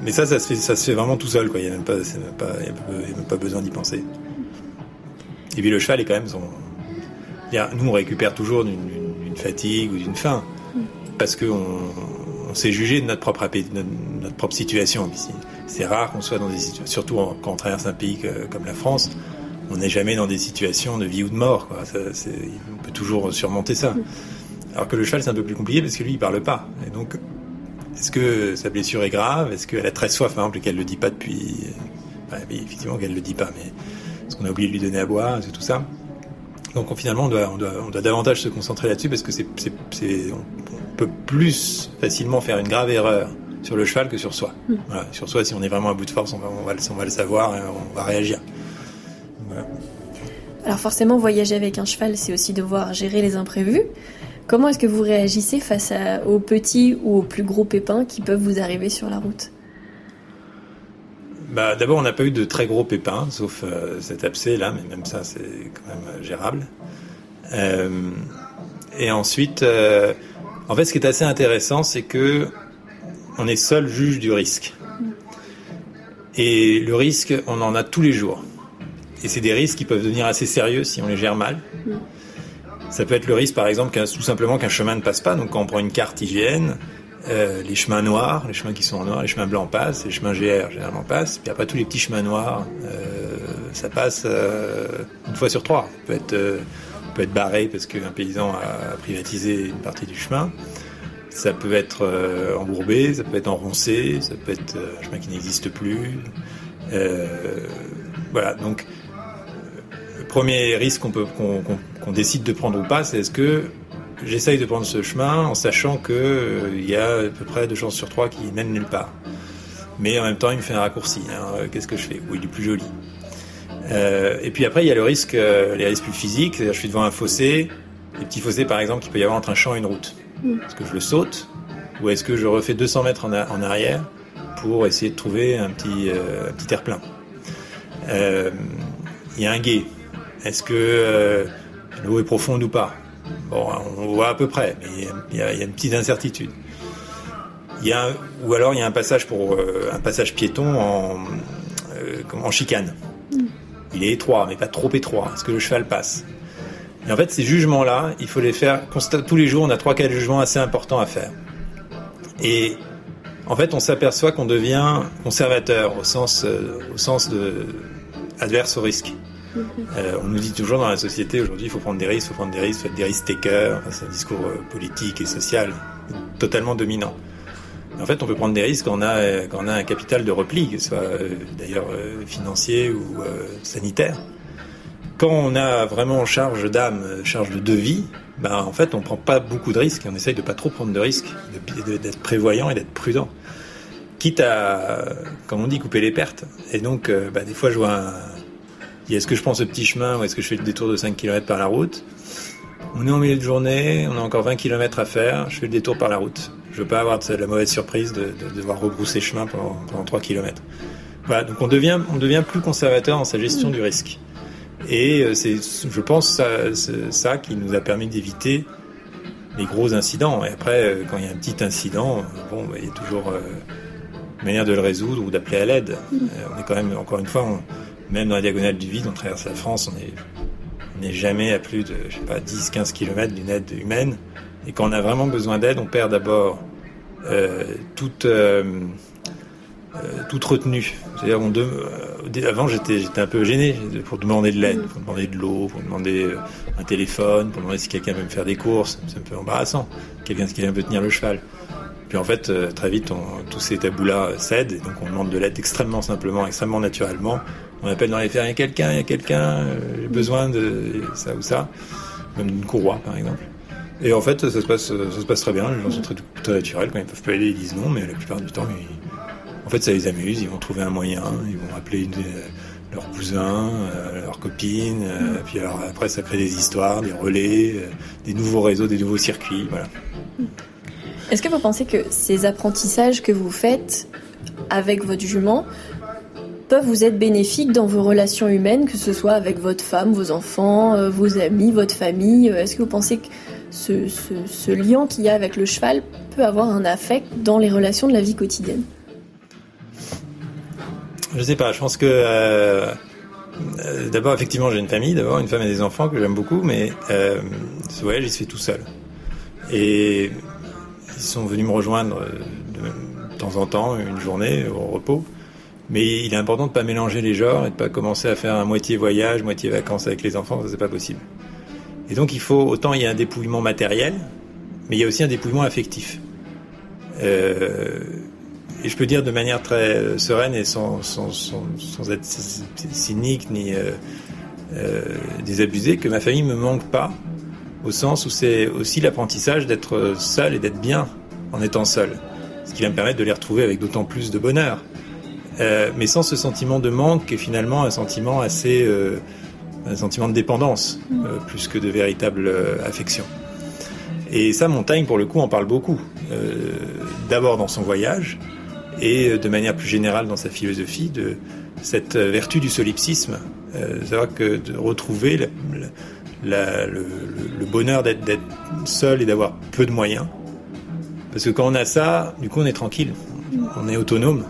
[SPEAKER 3] mais ça, ça se fait, ça se fait vraiment tout seul, quoi. Il n'y a même pas, a même pas besoin d'y penser. Et puis le cheval est quand même son. Nous, on récupère toujours d'une fatigue ou d'une faim, parce qu'on on s'est jugé de notre propre, notre, propre situation. C'est rare qu'on soit dans des situations, surtout quand on traverse un pays comme la France, on n'est jamais dans des situations de vie ou de mort. Quoi. On peut toujours surmonter ça. Alors que le cheval, c'est un peu plus compliqué parce que lui, il parle pas. Donc, est-ce que sa blessure est grave? Est-ce qu'elle a très soif, par exemple, et qu'elle le dit pas depuis? Bah, Effectivement, qu'elle le dit pas, mais est-ce qu'on a oublié de lui donner à boire? C'est tout ça? Donc finalement, on doit, on doit, on doit davantage se concentrer là-dessus parce que c'est, on peut plus facilement faire une grave erreur sur le cheval que sur soi.
[SPEAKER 2] Mm.
[SPEAKER 3] Voilà, sur soi, si on est vraiment à bout de force, on va, on va, le- on va le savoir et on va réagir. Voilà.
[SPEAKER 4] Alors forcément, voyager avec un cheval, c'est aussi devoir gérer les imprévus. Comment est-ce que vous réagissez face à- aux petits ou aux plus gros pépins qui peuvent vous arriver sur la route?
[SPEAKER 3] Bah, D'abord, on n'a pas eu de très gros pépins, sauf euh, cet abcès là, mais même ça, c'est quand même euh, gérable. Euh, et ensuite, euh, en fait, ce qui est assez intéressant, c'est que on est seul juge du risque. Et le risque, on en a tous les jours. Et c'est des risques qui peuvent devenir assez sérieux si on les gère mal. Ça peut être le risque, par exemple, tout simplement qu'un chemin ne passe pas. Donc, quand on prend une carte IGN, euh, les chemins noirs, les chemins qui sont en noir, les chemins blancs passent, les chemins GR généralement passent. Puis après, tous les petits chemins noirs, euh, ça passe euh, une fois sur trois. Ça peut être, euh, peut être barré parce qu'un paysan a privatisé une partie du chemin. Ça peut être embourbé, ça peut être enroncé, ça peut être un chemin qui n'existe plus. Voilà, donc le premier risque qu'on décide de prendre ou pas, c'est est-ce que j'essaye de prendre ce chemin en sachant que euh, il y a à peu près deux chances sur trois qui mènent nulle part. Mais en même temps, il me fait un raccourci. hein. Euh, Qu'est-ce que je fais? Oui, il est plus joli. Euh, et puis après, il y a le risque, euh, les risques plus physiques. C'est-à-dire, je suis devant un fossé, les petits fossés par exemple qu'il peut y avoir entre un champ et une route. Est-ce que je le saute? Ou est-ce que je refais 200 mètres en, a- en arrière pour essayer de trouver un petit, euh, petit Euh, Il y a un guet. Est-ce que l'eau est profonde ou pas? Bon, on voit à peu près, mais il y a- y, une petite incertitude. Il y a ou alors il y a un passage pour euh, un passage piéton en, euh, en chicane. Il est étroit, mais pas trop étroit. Est-ce que le cheval passe Et en fait, ces jugements-là, il faut les faire tous les jours. On a trois quatre jugements assez importants à faire. Et en fait, on s'aperçoit qu'on devient conservateur au sens, euh, au sens de adverse au risque. Euh, on nous dit toujours dans la société aujourd'hui, il faut prendre des risques, il faut prendre des risques, faut être des risques takers. C'est un discours euh, politique et social totalement dominant. En fait, on peut prendre des risques quand on a, euh, quand on a un capital de repli, que ce soit d'ailleurs financier ou sanitaire. Quand on a vraiment charge d'âme, charge de devis, ben, en fait, on prend pas beaucoup de risques on essaye de pas trop prendre de risques, d'être prévoyant et d'être prudent. Quitte à, comme on dit, couper les pertes. Et donc, ben, des fois, je vois un, est-ce que je prends ce petit chemin ou est-ce que je fais le détour de 5 km par la route? On est en milieu de journée, on a encore 20 km à faire, je fais le détour par la route. Je veux pas avoir de la mauvaise surprise de, de devoir rebrousser chemin pendant, pendant 3 km. Voilà, donc on devient, on devient plus conservateur dans sa gestion du risque. Et euh, c'est, je pense, ça, ça qui nous a permis d'éviter les gros incidents. Et après, euh, quand il y a un petit incident, euh, bon, bah, il y a toujours une manière de le résoudre ou d'appeler à l'aide. Euh, on est quand même, encore une fois, on- même dans la diagonale du vide, on traverse la France, on est, on n'est jamais à plus de, je sais pas, 10, 15 km d'une aide humaine. Et quand on a vraiment besoin d'aide, on perd d'abord euh, toute, euh, euh, toute retenue. C'est-à-dire, avant, j'étais, un peu gêné pour demander de l'aide, pour demander de l'eau, pour demander un téléphone, pour demander si quelqu'un veut me faire des courses. C'est un peu embarrassant. Quelqu'un qui vient peut tenir le cheval. Puis en fait, très vite, tous ces tabous-là cèdent, donc on demande de l'aide extrêmement simplement, extrêmement naturellement. On appelle dans les fermes, il y a quelqu'un, il y a quelqu'un, euh, j'ai besoin de ça ou ça, même d'une courroie par exemple. Et en fait, ça se passe, ça se passe très bien, les gens sont très, très naturels, quand ils peuvent pas aller, ils disent non, mais la plupart du temps, en fait, ça les amuse, ils vont trouver un moyen, ils vont appeler une, euh, leur cousin, euh, euh, puis alors après, ça crée des histoires, des relais, euh, des nouveaux réseaux, des nouveaux circuits, voilà.
[SPEAKER 4] Est-ce que vous pensez que ces apprentissages que vous faites avec votre jument peuvent vous être bénéfiques dans vos relations humaines, que ce soit avec votre femme, vos enfants, euh, vos amis, votre famille Euh, Est-ce que vous pensez que ce, lien qu'il y a avec le cheval peut avoir un affect dans les relations de la vie quotidienne?
[SPEAKER 3] Je sais pas, je pense que euh, d'abord effectivement j'ai une famille, d'abord une femme et des enfants que j'aime beaucoup, mais ce voyage il se fait tout seul. Et ils sont venus me rejoindre de, de temps en temps, une journée au repos. Mais il est important de pas mélanger les genres et de pas commencer à faire un moitié voyage, moitié vacances avec les enfants, ça c'est pas possible. Et donc il faut autant il y a un dépouillement matériel, mais il y a aussi un dépouillement affectif. Euh, et je peux dire de manière très euh, sereine et sans, sans, être cynique ni euh, désabusé que ma famille me manque pas, au sens où c'est aussi l'apprentissage d'être seul et d'être bien en étant seul. ce qui va me permettre de les retrouver avec d'autant plus de bonheur. Euh, mais sans ce sentiment de manque qui est finalement un sentiment assez, euh, un sentiment de dépendance euh, plus que de véritable affection. Et ça, Montaigne, pour le coup, en parle beaucoup. D'abord dans son voyage et de manière plus générale dans sa philosophie de cette vertu du solipsisme, savoir que de retrouver la- la- le, bonheur d'être d'être seul et d'avoir peu de moyens. Parce que quand on a ça, du coup, on est tranquille, on est autonome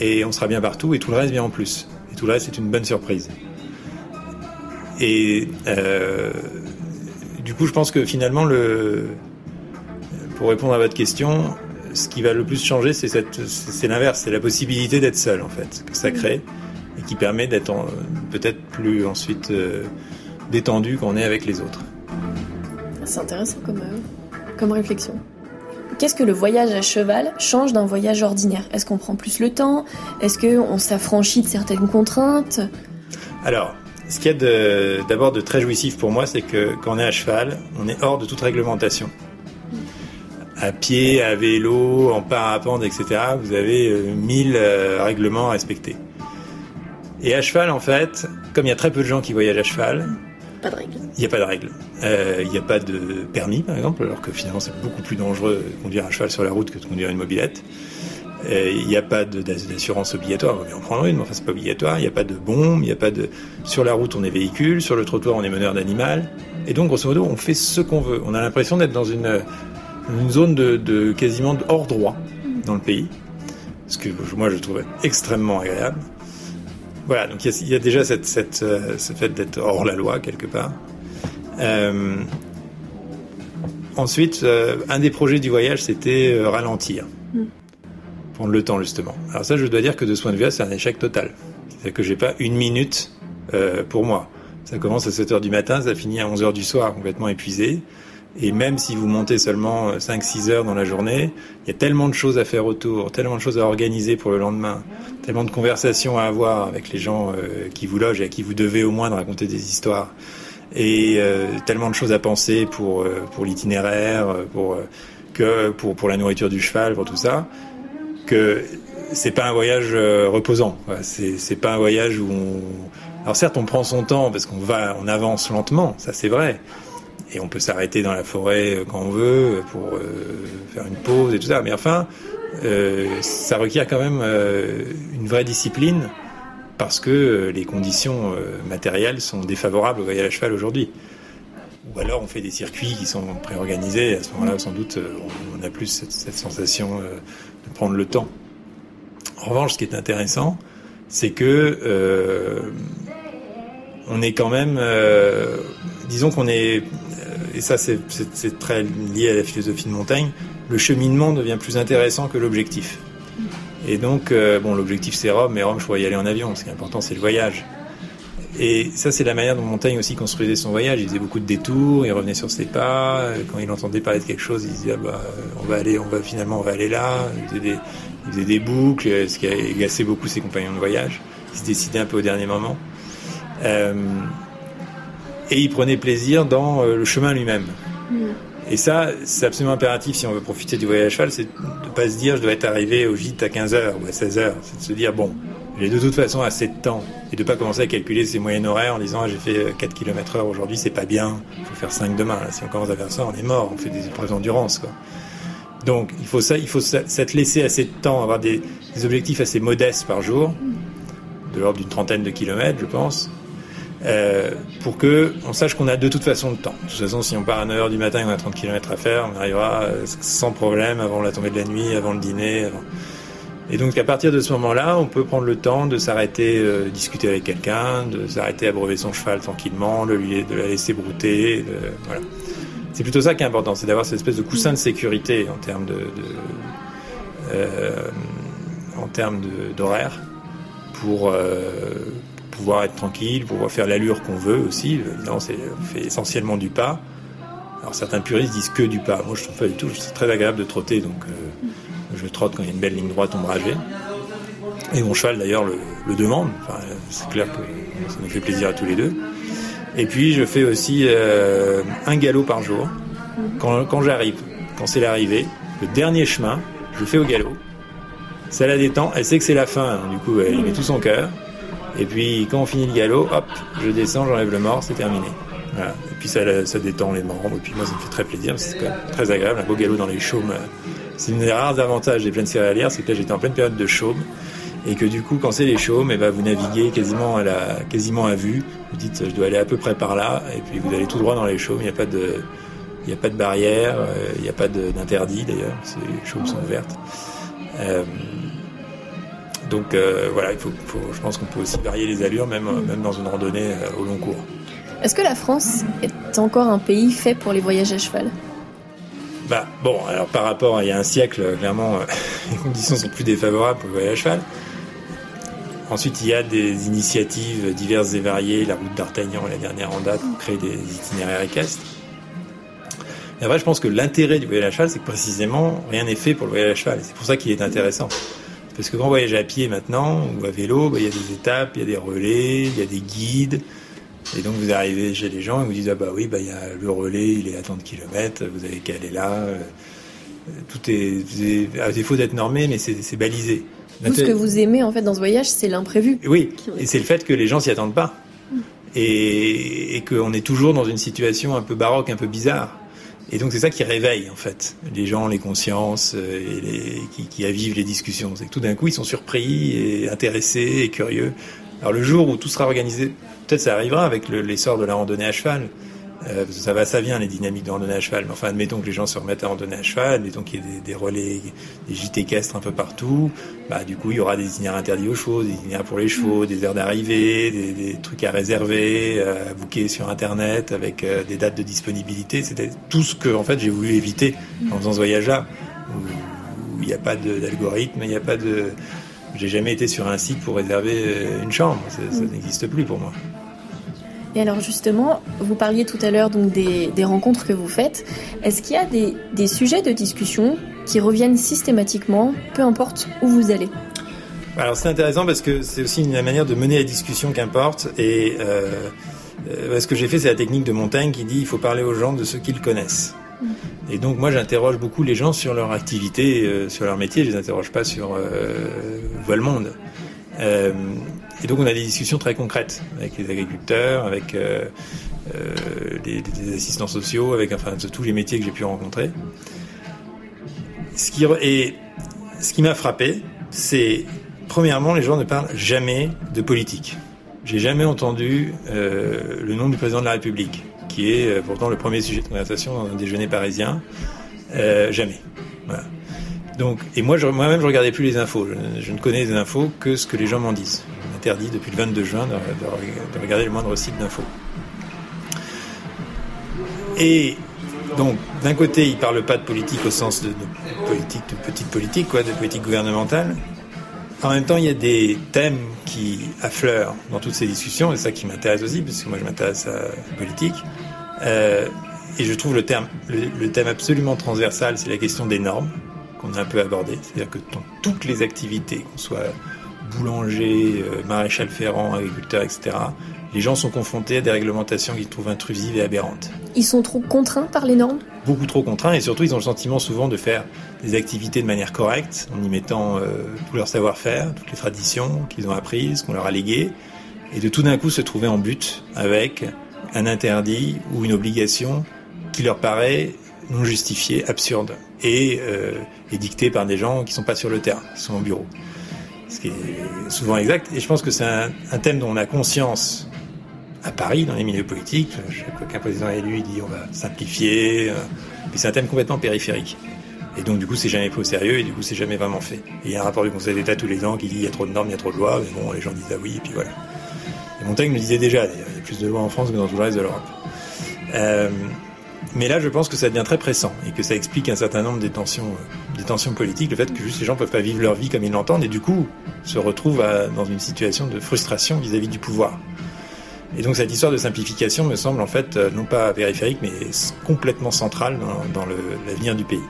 [SPEAKER 3] et on sera bien partout et tout le reste vient en plus. Et tout le reste, c'est une bonne surprise. Et euh, du coup, je pense que finalement, le, pour répondre à votre question, ce qui va le plus changer, c'est cette, c'est l'inverse, c'est la possibilité d'être seul en fait, que ça crée et qui permet d'être en- peut-être plus ensuite euh, détendu quand on est avec les autres.
[SPEAKER 4] C'est intéressant comme, euh, comme réflexion. Qu'est-ce que le voyage à cheval change d'un voyage ordinaire? Est-ce qu'on prend plus le temps? Est-ce qu'on s'affranchit de certaines contraintes?
[SPEAKER 3] Alors, ce qu'il y a d'abord de, très jouissif pour moi, c'est que quand on est à cheval, on est hors de toute réglementation. À pied, à vélo, en parapente, etc., vous avez euh, 1000 euh, règlements à respecter. Et à cheval, en fait, comme il y a très peu de gens qui voyagent à cheval,
[SPEAKER 4] Pas
[SPEAKER 3] il n'y a pas de règles. Euh, Il n'y a pas de permis, par exemple, alors que finalement c'est beaucoup plus dangereux de conduire un cheval sur la route que de conduire une mobilette. Euh, Il n'y a pas d'assurance obligatoire, il vaut mieux en prendre une, mais enfin c'est pas obligatoire. Il n'y a pas de bombe, il a pas de. Sur la route on est véhicule, sur le trottoir on est meneur d'animal. Et donc grosso modo on fait ce qu'on veut. On a l'impression d'être dans une, zone de, quasiment hors droit dans le pays, ce que moi je trouve extrêmement agréable. Voilà, donc il y a, il y a déjà cette, cette, euh, ce fait d'être hors la loi quelque part. Euh, ensuite, euh, un des projets du voyage, c'était euh, ralentir. Prendre le temps, justement. Alors ça, je dois dire que de ce point de vue-là, c'est un échec total. C'est-à-dire que j'ai pas une minute pour moi. Ça commence à 7 heures du matin, ça finit à 11 heures du soir, complètement épuisé. Et même si vous montez seulement 5-6 heures dans la journée, il y a tellement de choses à faire autour, tellement de choses à organiser pour le lendemain, tellement de conversations à avoir avec les gens euh, qui vous logent et à qui vous devez au moins de raconter des histoires, et euh, tellement de choses à penser pour euh, pour l'itinéraire, euh, pour euh, que pour pour la nourriture du cheval, pour tout ça, que c'est pas un voyage euh, reposant. c'est pas un voyage où on alors certes on prend son temps parce qu'on va on avance lentement, ça c'est vrai. Et on peut s'arrêter dans la forêt euh, quand on veut pour euh, faire une pause et tout ça. Mais enfin, euh, ça requiert quand même euh, une vraie discipline parce que euh, les conditions euh, matérielles sont défavorables au voyage à cheval aujourd'hui. Ou alors on fait des circuits qui sont préorganisés. À ce moment-là, sans doute, euh, on, a plus cette, sensation euh, de prendre le temps. En revanche, ce qui est intéressant, c'est que euh, on est quand même, euh, disons qu'on est, euh, et ça c'est très lié à la philosophie de Montaigne, le cheminement devient plus intéressant que l'objectif. Et donc, euh, bon, l'objectif c'est Rome, mais Rome, je pourrais y aller en avion. Ce qui est important, c'est le voyage. Et ça, c'est la manière dont Montaigne aussi construisait son voyage. Il faisait beaucoup de détours, il revenait sur ses pas. Quand il entendait parler de quelque chose, il disait, ah bah, on va aller, on va finalement, on va aller là. Il faisait des, boucles, ce qui a agacé beaucoup ses compagnons de voyage. Il se décidait un peu au dernier moment. Euh, et il prenait plaisir dans euh, le chemin lui-même. Et ça, c'est absolument impératif si on veut profiter du voyage à cheval, c'est de pas se dire je dois être arrivé au gîte à 15h ou à 16h. C'est de se dire bon, j'ai de toute façon assez de temps et de pas commencer à calculer ses moyennes horaires en disant ah, j'ai fait 4 km heure aujourd'hui, c'est pas bien, il faut faire 5 demain. Là, si on commence à faire ça, on est mort, on fait des épreuves d'endurance. quoi. Donc il faut ça, il faut ça- laissé assez de temps, avoir des, des objectifs assez modestes par jour, de l'ordre d'une trentaine de kilomètres, je pense, euh, pour que on sache qu'on a de toute façon le temps. De toute façon, si on part à 9h du matin et on a 30 km à faire, on arrivera euh, sans problème avant la tombée de la nuit, avant le dîner. Et donc à partir de ce moment-là, on peut prendre le temps de s'arrêter, euh, discuter avec quelqu'un, de s'arrêter à brever son cheval tranquillement, de, lui, de la laisser brouter. voilà. C'est plutôt ça qui est important, c'est d'avoir cette espèce de coussin de sécurité en termes de, euh, en termes d'horaire pour pouvoir être tranquille, pouvoir faire l'allure qu'on veut aussi. Non, c'est fait essentiellement du pas. Alors certains puristes disent que du pas. Moi, je trouve pas du tout. C'est très agréable de trotter, donc euh, je trotte quand il y a une belle ligne droite ombragée. Et mon cheval d'ailleurs le, le demande. C'est clair que ça nous fait plaisir à tous les deux. Et puis je fais aussi euh, un galop par jour. Quand, j'arrive, quand c'est l'arrivée, le dernier chemin, je je fais au galop. Ça la détend, elle sait que c'est la fin, hein. du coup elle y met tout son cœur. Et puis quand on finit le galop, hop, je descends, j'enlève le mort, c'est terminé. Voilà. Et puis ça, ça détend les membres, et puis moi ça me fait très plaisir, c'est quand même très agréable, un beau galop dans les chaumes. C'est une des rares avantages des plaines céréalières, c'est que là j'étais en pleine période de chaume, et que du coup quand c'est les chaumes, et ben, vous naviguez quasiment à, la, quasiment à vue, vous dites je dois aller à peu près par là, et puis vous allez tout droit dans les chaumes, il n'y a pas de... Il a pas de barrière, euh, il n'y a pas d'interdit d'ailleurs, les chaumes sont ouvertes. Euh, donc euh, voilà, il faut, faut, je pense qu'on peut aussi varier les allures, même, même dans une randonnée au long cours.
[SPEAKER 4] Est-ce que la France est encore un pays fait pour les voyages à cheval?
[SPEAKER 3] Bah, bon, alors par rapport à il y a un siècle, clairement, les conditions sont plus défavorables pour le voyage à cheval. Ensuite, il y a des initiatives diverses et variées, la route d'Artagnan, la dernière en date, pour créer des itinéraires équestres. Et après, je pense que l'intérêt du voyage à cheval, c'est que précisément, rien n'est fait pour le voyage à cheval. C'est pour ça qu'il est intéressant. Parce que quand on voyage à pied maintenant, ou à vélo, bah, il y a des étapes, il y a des relais, il y a des guides. Et donc vous arrivez chez les gens et vous disent ah bah oui bah y a le relais il est à tant de kilomètres vous avez qu'à aller là tout est, à défaut d'être normé mais c'est balisé.
[SPEAKER 4] Tout ce que vous aimez en fait dans ce voyage c'est l'imprévu.
[SPEAKER 3] Oui et c'est le fait que les gens s'y attendent pas et, et qu'on est toujours dans une situation un peu baroque un peu bizarre. Et donc c'est ça qui réveille en fait les gens, les consciences euh, et les, qui, qui avivent les discussions. C'est que tout d'un coup ils sont surpris et intéressés et curieux. Alors le jour où tout sera organisé, peut-être ça arrivera avec l'essor de la randonnée à cheval. Euh, ça va, ça vient les dynamiques de randonnée à cheval. Mais enfin, admettons que les gens se remettent à randonner à cheval, admettons qu'il y ait des, des, relais, des gîtes équestres un peu partout. Bah, du coup, il y aura des itinéraires interdits aux chevaux, des itinéraires pour les chevaux, des heures d'arrivée, des, des, trucs à réserver, euh, à booker sur Internet avec euh, des dates de disponibilité. C'était tout ce que, en fait, j'ai voulu éviter en faisant ce voyage-là, où il n'y a pas d'algorithme, il n'y a pas de, j'ai jamais été sur un site pour réserver une chambre. Ça, ça n'existe plus pour moi.
[SPEAKER 4] Et alors justement, vous parliez tout à l'heure donc des, des, rencontres que vous faites. Est-ce qu'il y a des, des, sujets de discussion qui reviennent systématiquement, peu importe où vous allez?
[SPEAKER 3] Alors c'est intéressant parce que c'est aussi une manière de mener la discussion qu'importe. Et euh, euh, ce que j'ai fait, c'est la technique de Montaigne qui dit il faut parler aux gens de ce qu'ils connaissent. Et donc moi j'interroge beaucoup les gens sur leur activité, euh, sur leur métier, je les interroge pas sur voit le monde. Euh, et donc on a des discussions très concrètes avec les agriculteurs, avec euh, euh, les, les, assistants sociaux, avec enfin tous les métiers que j'ai pu rencontrer. Ce qui et ce qui m'a frappé, c'est premièrement les gens ne parlent jamais de politique. J'ai jamais entendu euh, le nom du président de la République, qui est euh, pourtant le premier sujet de conversation dans un déjeuner parisien. Euh, jamais. Voilà. Donc, et moi, moi-même, je regardais plus les infos. Je, ne connais les infos que ce que les gens m'en disent. Interdit depuis le 22 juin de, de, de regarder le moindre site d'infos. Et donc, d'un côté, ils parlent pas de politique au sens de, politique, de petite politique, quoi, de politique gouvernementale. En même temps, il y a des thèmes qui affleurent dans toutes ces discussions, et ça qui m'intéresse aussi, parce que moi, je m'intéresse à la politique. Euh, et je trouve le thème absolument transversal, c'est la question des normes qu'on a un peu abordé. C'est-à-dire que dans toutes les activités, qu'on soit boulanger, euh, maréchal ferrant, agriculteur, etc., les gens sont confrontés à des réglementations qu'ils trouvent intrusives et aberrantes.
[SPEAKER 4] Ils sont trop contraints par les normes?
[SPEAKER 3] Beaucoup trop contraints et surtout ils ont le sentiment souvent de faire des activités de manière correcte en y mettant euh, tout leur savoir-faire, toutes les traditions qu'ils ont apprises, qu'on leur a léguées et de tout d'un coup se trouver en but avec un interdit ou une obligation qui leur paraît non justifiée, absurde et, euh, et dictée par des gens qui sont pas sur le terrain, qui sont au bureau. Ce qui est souvent exact. Et je pense que c'est un, un, thème dont on a conscience à Paris, dans les milieux politiques. Chaque qu'un président est élu, il dit on va simplifier. Mais c'est un thème complètement périphérique. Et donc, du coup, c'est jamais pris au sérieux et du coup, c'est jamais vraiment fait. Et il y a un rapport du Conseil d'État tous les ans qui dit il y a trop de normes, il y a trop de lois. Mais bon, les gens disent ah oui, et puis voilà. Et Montaigne le disait déjà, il y a plus de lois en France que dans tout le reste de l'Europe. Euh, mais là, je pense que ça devient très pressant et que ça explique un certain nombre des tensions, tensions politiques, le fait que juste les gens peuvent pas vivre leur vie comme ils l'entendent et du coup se retrouvent dans une situation de frustration vis-à-vis -vis du pouvoir. Et donc cette histoire de simplification me semble en fait non pas périphérique mais complètement centrale dans, l'avenir du pays.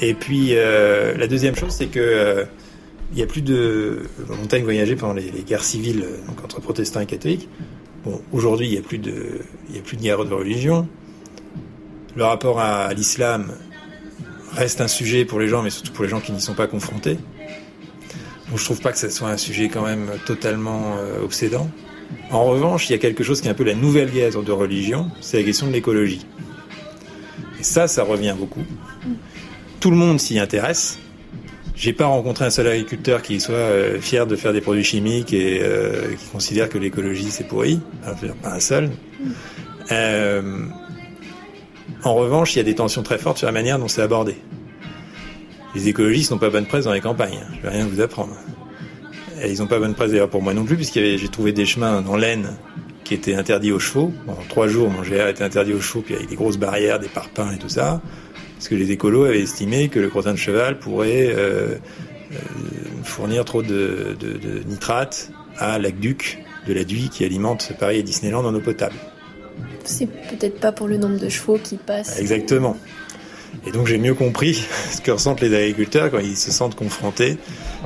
[SPEAKER 3] Et puis euh, la deuxième chose, c'est que euh, il y a plus de Montaigne voyageait pendant les, guerres civiles entre protestants et catholiques. Bon, aujourd'hui, il y a plus de il y a plus de guerre de religion le rapport à l'islam reste un sujet pour les gens, mais surtout pour les gens qui n'y sont pas confrontés. Donc je trouve pas que ce soit un sujet quand même totalement euh, obsédant. En revanche, il y a quelque chose qui est un peu la nouvelle guerre de religion, c'est la question de l'écologie. Et ça, ça revient beaucoup. Tout le monde s'y intéresse. J'ai pas rencontré un seul agriculteur qui soit euh, fier de faire des produits chimiques et euh, qui considère que l'écologie c'est pourri. Enfin, pas un seul. Euh, en revanche, il y a des tensions très fortes sur la manière dont c'est abordé. Les écologistes n'ont pas bonne presse dans les campagnes. Je vais rien vous apprendre. Et ils n'ont pas bonne presse d'ailleurs pour moi non plus, puisque j'ai trouvé des chemins dans l'Aisne qui étaient interdits aux chevaux. En trois jours, mon GR était interdit aux chevaux, puis avec des grosses barrières, des parpaings et tout ça. Parce que les écolos avaient estimé que le crottin de cheval pourrait euh, euh, fournir trop de, de, nitrates à l'aqueduc de la Duy qui alimente Paris et Disneyland en eau potable.
[SPEAKER 4] C'est peut-être pas pour le nombre de chevaux qui passent.
[SPEAKER 3] Exactement. Et donc j'ai mieux compris ce que ressentent les agriculteurs quand ils se sentent confrontés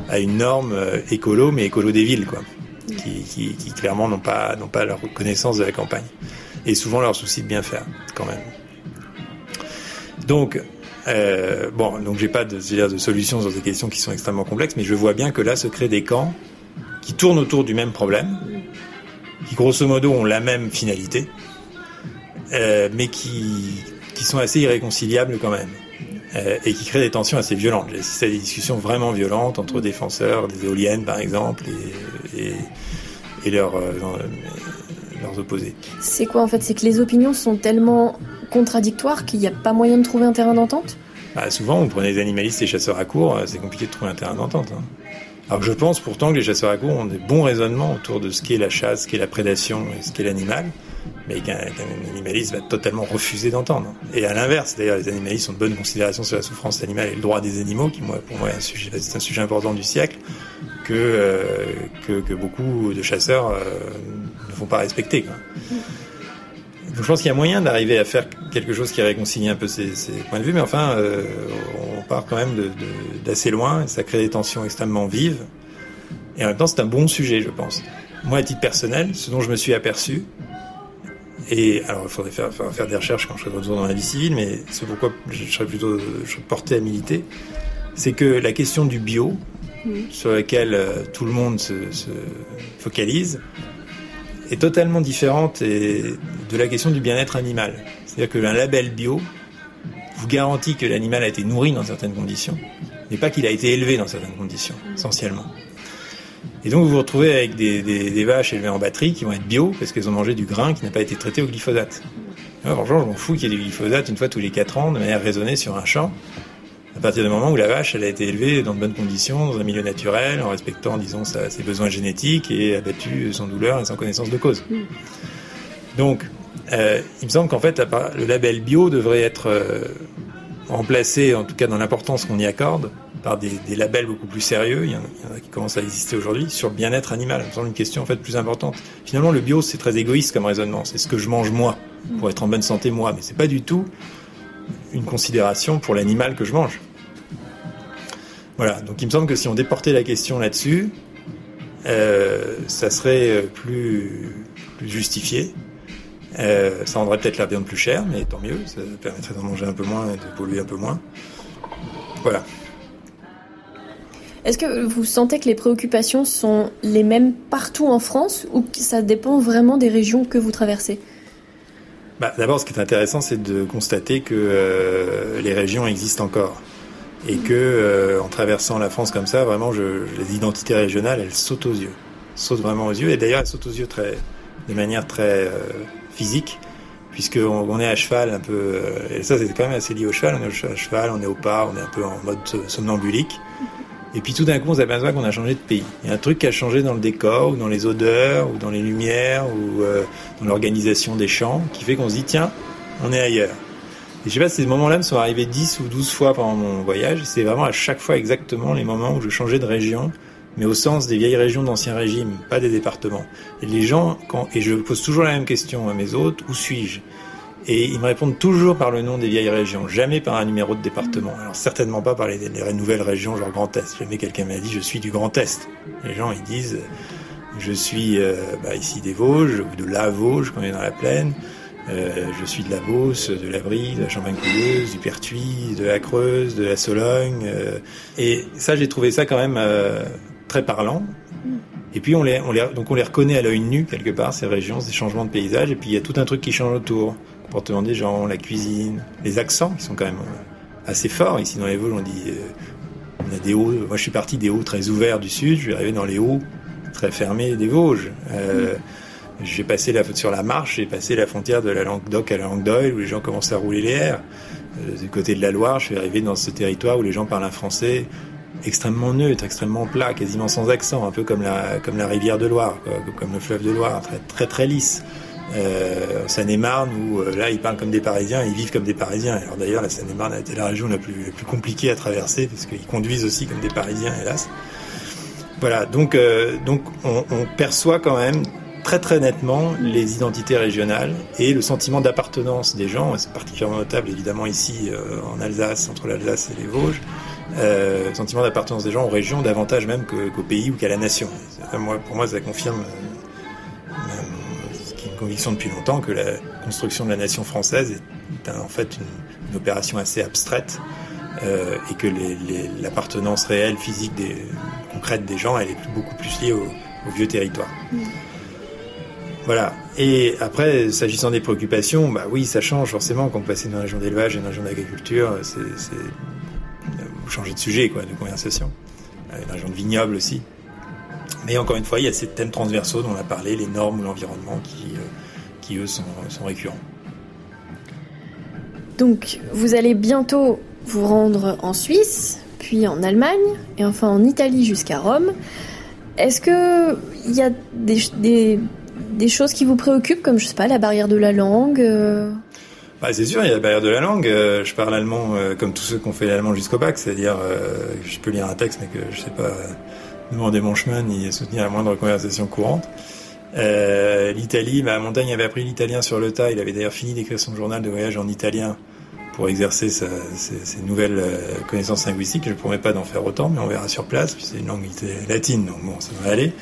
[SPEAKER 3] à une norme euh, écolo, mais écolo des villes, quoi, qui, qui, qui clairement n'ont pas, n'ont pas leur connaissance de la campagne. Et souvent leur souci de bien faire, quand même. Donc, euh, bon, donc j'ai pas de, de solution sur ces questions qui sont extrêmement complexes, mais je vois bien que là se créent des camps qui tournent autour du même problème, qui grosso modo ont la même finalité, euh, mais qui, qui sont assez irréconciliables quand même. Euh, et qui créent des tensions assez violentes. À des discussions vraiment violentes entre défenseurs des éoliennes, par exemple, et, et, et leurs, euh, leurs opposés.
[SPEAKER 4] C'est quoi en fait? C'est que les opinions sont tellement contradictoires qu'il n'y a pas moyen de trouver un terrain d'entente?
[SPEAKER 3] Bah, Souvent, vous prenez des animalistes et chasseurs à court, c'est compliqué de trouver un terrain d'entente. Hein. Alors je pense pourtant que les chasseurs à court ont des bons raisonnements autour de ce qu'est la chasse, ce qu'est la prédation et ce qu'est l'animal, mais qu'un qu animaliste va totalement refuser d'entendre. Et à l'inverse, d'ailleurs, les animalistes ont de bonnes considérations sur la souffrance animale et le droit des animaux, qui pour moi, est un sujet, important du siècle, que, euh, que, beaucoup de chasseurs euh, ne font pas respecter. Donc je pense qu'il y a moyen d'arriver à faire quelque chose qui réconcilie un peu ces, ces points de vue, mais enfin, euh, on part quand même d'assez loin, et ça crée des tensions extrêmement vives. Et en même temps, c'est un bon sujet, je pense. Moi, à titre personnel, ce dont je me suis aperçu, et alors il faudrait faire, faire, faire des recherches quand je serai de retour dans la vie civile, mais c'est pourquoi je serais plutôt je serais porté à militer, c'est que la question du bio, sur laquelle euh, tout le monde se, se focalise, est totalement différente et de la question du bien-être animal. C'est-à-dire que un label bio vous garantit que l'animal a été nourri dans certaines conditions, mais pas qu'il a été élevé dans certaines conditions, essentiellement. Et donc vous vous retrouvez avec des, vaches élevées en batterie qui vont être bio parce qu'elles ont mangé du grain qui n'a pas été traité au glyphosate. Alors, franchement, je m'en fous qu'il y ait du glyphosate une fois tous les 4 ans de manière raisonnée sur un champ. À partir du moment où la vache elle a été élevée dans de bonnes conditions, dans un milieu naturel, en respectant, disons, ses besoins génétiques et abattue sans douleur et sans connaissance de cause. Donc, euh, il me semble qu'en fait, le label bio devrait être euh, remplacé, en tout cas dans l'importance qu'on y accorde, par des, labels beaucoup plus sérieux. Il y, en a, qui commencent à exister aujourd'hui sur le bien-être animal. Ça me semble une question en fait plus importante. Finalement, le bio c'est très égoïste comme raisonnement. C'est ce que je mange moi pour être en bonne santé moi, mais c'est pas du tout une considération pour l'animal que je mange. Voilà. Donc il me semble que si on déportait la question là-dessus, euh, ça serait plus plus justifié. Euh, ça rendrait peut-être la viande plus chère, mais tant mieux, ça permettrait d'en manger un peu moins et de polluer un peu moins. Voilà.
[SPEAKER 4] Est-ce que vous sentez que les préoccupations sont les mêmes partout en France ou que ça dépend vraiment des régions que vous traversez?
[SPEAKER 3] Bah, D'abord, ce qui est intéressant, c'est de constater que euh, les régions existent encore. Et que, euh, en traversant la France comme ça, vraiment, je, les identités régionales, elles sautent aux yeux. Sautent vraiment aux yeux. Et d'ailleurs, elles sautent aux yeux de manière très euh, physique, puisqu'on on est à cheval un peu. Euh, et ça, c'est quand même assez lié au cheval. On est à cheval, on est au pas, on est un peu en mode somnambulique. Et puis tout d'un coup, on s'aperçoit qu'on a changé de pays. Il y a un truc qui a changé dans le décor, ou dans les odeurs, ou dans les lumières, ou euh, dans l'organisation des champs, qui fait qu'on se dit, tiens, on est ailleurs. Et je sais pas, ces moments-là me sont arrivés 10 ou 12 fois pendant mon voyage. C'est vraiment à chaque fois exactement les moments où je changeais de région, mais au sens des vieilles régions d'Ancien Régime, pas des départements. Et les gens, quand, et je pose toujours la même question à mes hôtes, où suis-je? Et ils me répondent toujours par le nom des vieilles régions, jamais par un numéro de département. Alors certainement pas par les, les nouvelles régions, genre Grand Est. Jamais quelqu'un m'a dit je suis du Grand Est. Les gens ils disent je suis euh, bah, ici des Vosges ou de la Vosges quand on est dans la plaine, je suis de la Beauce, de la Brie, de la Champagne-Couleuse, du Pertuis, de la Creuse, de la Sologne. et ça, j'ai trouvé ça quand même très parlant. Et puis on les, on les, donc on les reconnaît à l'œil nu quelque part ces régions, ces changements de paysage. Et puis il y a tout un truc qui change autour, comportement des gens, la cuisine, les accents qui sont quand même assez forts ici dans les Vosges. On dit, on a des hauts. Moi je suis parti des hauts très ouverts du sud, je suis arrivé dans les hauts très fermés des Vosges. Euh, j'ai passé la, sur la marche, j'ai passé la frontière de la Languedoc à la Langue d'Oil où les gens commencent à rouler les airs. Euh, du côté de la Loire, je suis arrivé dans ce territoire où les gens parlent un français extrêmement neutre, extrêmement plat, quasiment sans accent, un peu comme la, comme la rivière de Loire, comme le fleuve de Loire, très très, très lisse. Euh, Seine-et-Marne où euh, là ils parlent comme des Parisiens, ils vivent comme des Parisiens. Alors d'ailleurs la Seine-et-Marne a été la région la plus, compliquée à traverser parce qu'ils conduisent aussi comme des Parisiens, hélas. Voilà, donc euh, donc on, on, perçoit quand même très très nettement les identités régionales et le sentiment d'appartenance des gens. C'est particulièrement notable évidemment ici euh, en Alsace, entre l'Alsace et les Vosges euh, sentiment d'appartenance des gens aux régions davantage même qu'au pays ou qu'à la nation. Moi, pour moi, ça confirme conviction depuis longtemps que la construction de la nation française est en fait une, une opération assez abstraite euh, et que l'appartenance réelle, physique, des, concrète des gens, elle est beaucoup plus liée au, au vieux territoire. Mm. Voilà. Et après, s'agissant des préoccupations, bah oui, ça change forcément quand vous passez d'une région d'élevage à une région d'agriculture. C'est changer de sujet, quoi, de conversation. Euh, une région de vignoble aussi. Mais encore une fois, il y a ces thèmes transversaux dont on a parlé, les normes ou l'environnement, qui, euh, qui eux sont, sont récurrents.
[SPEAKER 4] Donc, vous allez bientôt vous rendre en Suisse, puis en Allemagne, et enfin en Italie jusqu'à Rome. Est-ce qu'il y a des, des, des, choses qui vous préoccupent, comme, je sais pas, la barrière de la langue euh?
[SPEAKER 3] Bah, c'est sûr, il y a la barrière de la langue. Euh, je parle allemand euh, comme tous ceux qui ont fait l'allemand jusqu'au bac, c'est-à-dire euh, je peux lire un texte mais que je sais pas demander mon chemin ni soutenir la moindre conversation courante. L'Italie, ma montagne avait appris l'italien sur le tas. Il avait d'ailleurs fini d'écrire son journal de voyage en italien pour exercer ses, ses, nouvelles connaissances linguistiques. Je ne promets pas d'en faire autant, mais on verra sur place. C'est une langue latine, donc bon, ça va aller.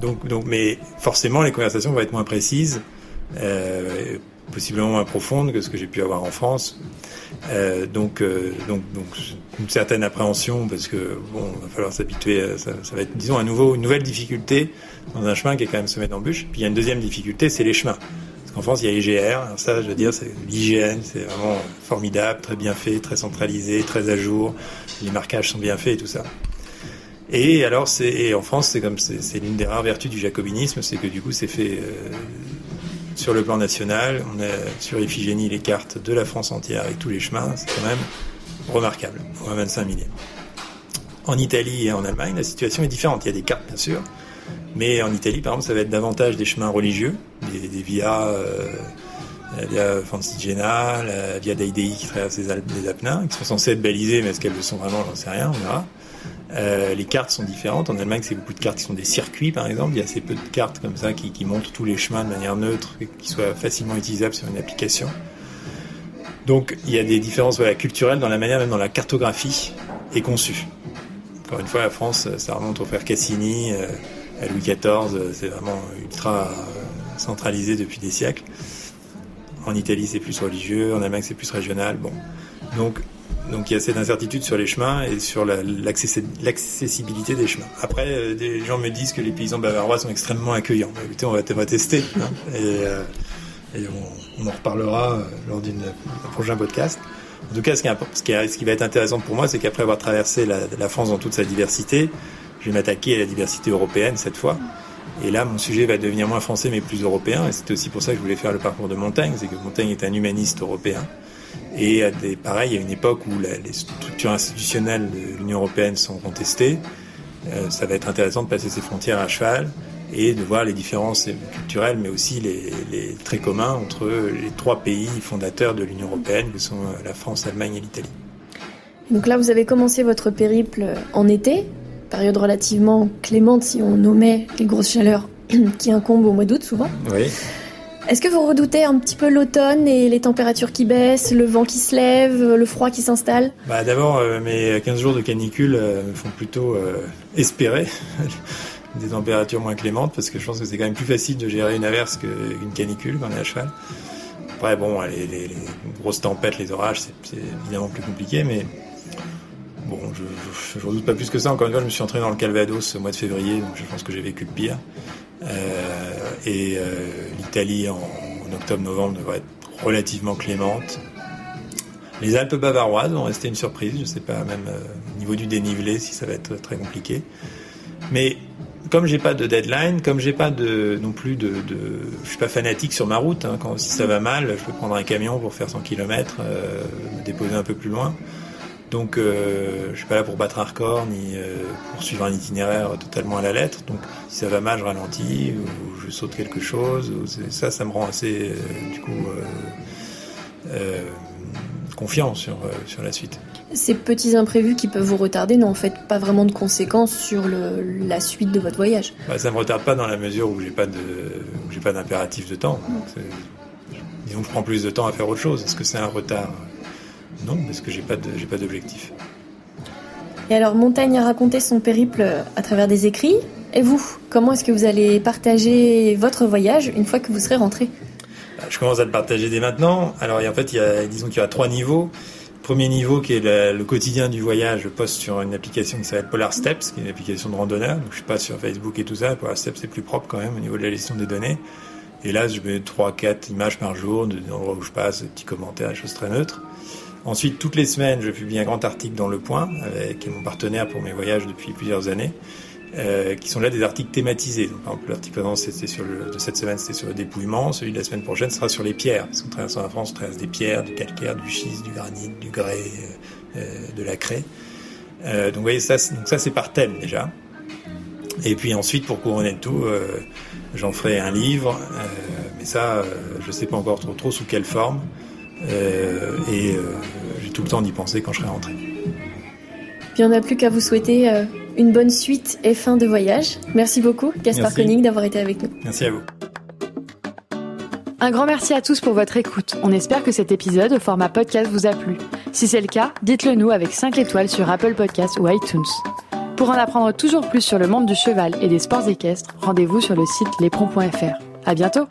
[SPEAKER 3] donc, donc, mais forcément, les conversations vont être moins précises. Euh, possiblement moins profonde que ce que j'ai pu avoir en France. Euh, donc, euh, donc, donc, une certaine appréhension parce que bon, va falloir s'habituer. Ça, va être, disons, à nouveau une nouvelle difficulté dans un chemin qui est quand même semé d'embûches. Puis il y a une deuxième difficulté, c'est les chemins. Parce qu'en France, il y a l'IGR. Ça, je veux dire, c'est l'hygiène, c'est vraiment formidable, très bien fait, très centralisé, très à jour. Les marquages sont bien faits et tout ça. Et alors, c'est en France, c'est comme c'est l'une des rares vertus du jacobinisme, c'est que du coup, c'est fait euh, sur le plan national. On a sur Iphigénie les cartes de la France entière avec tous les chemins. C'est quand même remarquable pour un 25 millième. En Italie et en Allemagne, la situation est différente. Il y a des cartes, bien sûr. Mais en Italie, par exemple, ça va être davantage des chemins religieux, des, des via, euh, la via Francigena, la via Dei qui traverse les, Alpes, les Apennins, qui sont censées être balisées, mais est-ce qu'elles le sont vraiment, j'en sais rien, on verra. Euh, les cartes sont différentes. En Allemagne, c'est beaucoup de cartes qui sont des circuits, par exemple. Il y a assez peu de cartes comme ça qui, montrent tous les chemins de manière neutre et qui soient facilement utilisables sur une application. Donc, il y a des différences culturelles dans la manière, même dans la cartographie, est conçue. Encore une fois, la France, ça remonte au frère Cassini, euh, à Louis XIV, c'est vraiment ultra euh, centralisé depuis des siècles. En Italie, c'est plus religieux. En Allemagne, c'est plus régional. Bon, donc donc il y a cette incertitude sur les chemins et sur l'accessibilité des chemins. Après, euh, des gens me disent que les paysans bavarois sont extrêmement accueillants. Bah, écoutez, on va, on va tester hein, et, euh, on, en reparlera euh, lors d'un prochain podcast. En tout cas, ce qui, va être intéressant pour moi, c'est qu'après avoir traversé la, France dans toute sa diversité, je vais m'attaquer à la diversité européenne cette fois. Et là, mon sujet va devenir moins français mais plus européen. Et c'était aussi pour ça que je voulais faire le parcours de Montaigne, c'est que Montaigne est un humaniste européen. Et à des, pareil, il y a une époque où la, les structures institutionnelles de l'Union européenne sont contestées. Euh, ça va être intéressant de passer ces frontières à cheval et de voir les différences culturelles, mais aussi les, les traits communs entre les trois pays fondateurs de l'Union européenne, que sont euh, la France, l'Allemagne et l'Italie.
[SPEAKER 4] Donc là, vous avez commencé votre périple en été, période relativement clémente si on nommait les grosses chaleurs qui incombent au mois d'août souvent.
[SPEAKER 3] Oui.
[SPEAKER 4] Est-ce que vous redoutez un petit peu l'automne et les températures qui baissent, le vent qui se lève, le froid qui s'installe?
[SPEAKER 3] Bah, D'abord, euh, mes 15 jours de canicule euh, font plutôt euh, espérer des températures moins clémentes parce que je pense que c'est quand même plus facile de gérer une averse qu'une canicule quand on est à cheval. Après, bon, les, grosses tempêtes, les orages, c'est évidemment plus compliqué, mais bon, je ne doute pas plus que ça. Encore une fois, je me suis entraîné dans le Calvados au mois de février, donc je pense que j'ai vécu le pire. Euh, et euh, l'Italie en, en octobre-novembre devrait être relativement clémente. Les Alpes bavaroises vont rester une surprise. Je ne sais pas même euh, au niveau du dénivelé si ça va être très compliqué. Mais comme j'ai pas de deadline, comme j'ai pas de non plus de, de, je suis pas fanatique sur ma route. Hein, si ça va mal, je peux prendre un camion pour faire 100 km, me déposer un peu plus loin. Donc euh, je suis pas là pour battre un record ni euh, pour suivre un itinéraire totalement à la lettre. Donc si ça va mal, je ralentis ou je saute quelque chose. Ou ça, ça me rend assez euh, du coup euh, confiant sur sur la suite.
[SPEAKER 4] Ces petits imprévus qui peuvent vous retarder n'ont en fait pas vraiment de conséquences sur le, la suite de votre voyage.
[SPEAKER 3] Bah, ça me retarde pas dans la mesure où j'ai pas de où j'ai pas d'impératif de temps. Donc, disons que je prends plus de temps à faire autre chose. Est-ce que c'est un retard? Non, parce que j'ai pas de j'ai pas d'objectif.
[SPEAKER 4] Et alors Montaigne a raconté son périple à travers des écrits. Et vous, comment est-ce que vous allez partager votre voyage une fois que vous serez rentré?
[SPEAKER 3] Bah, Je commence à le partager dès maintenant. Alors en fait, il y a, disons qu'il y a trois niveaux. Premier niveau qui est le, le, quotidien du voyage, je poste sur une application qui s'appelle Polar Steps, qui est une application de randonneur. Donc je suis pas sur Facebook et tout ça. Polar Steps c'est plus propre quand même au niveau de la gestion des données. Et là, je mets trois, quatre images par jour de où je passe, des petits commentaires, des choses très neutres. Ensuite, toutes les semaines, je publie un grand article dans Le Point avec mon partenaire pour mes voyages depuis plusieurs années. Euh, qui sont là des articles thématisés. Donc, par exemple, l'article de cette semaine, c'était sur le dépouillement. Celui de la semaine prochaine sera sur les pierres. Parce qu'en traversant la France, on traverse des pierres, du calcaire, du schiste, du granit, du grès, euh, de la craie. Euh, donc, vous voyez, ça, ça, c'est par thème déjà. Et puis ensuite, pour couronner le tout, euh, j'en ferai un livre. euh, mais ça, je sais pas encore trop sous quelle forme. Et j'ai tout le temps d'y penser quand je serai rentré.
[SPEAKER 4] Puis on n'a plus qu'à vous souhaiter euh, une bonne suite et fin de voyage. Merci beaucoup, Gaspard Koenig, d'avoir été avec nous.
[SPEAKER 3] Merci à vous.
[SPEAKER 1] Un grand merci à tous pour votre écoute. On espère que cet épisode au format podcast vous a plu. Si c'est le cas, dites-le nous avec 5 étoiles sur Apple Podcasts ou iTunes. Pour en apprendre toujours plus sur le monde du cheval et des sports équestres, rendez-vous sur le site lespron.fr. À bientôt!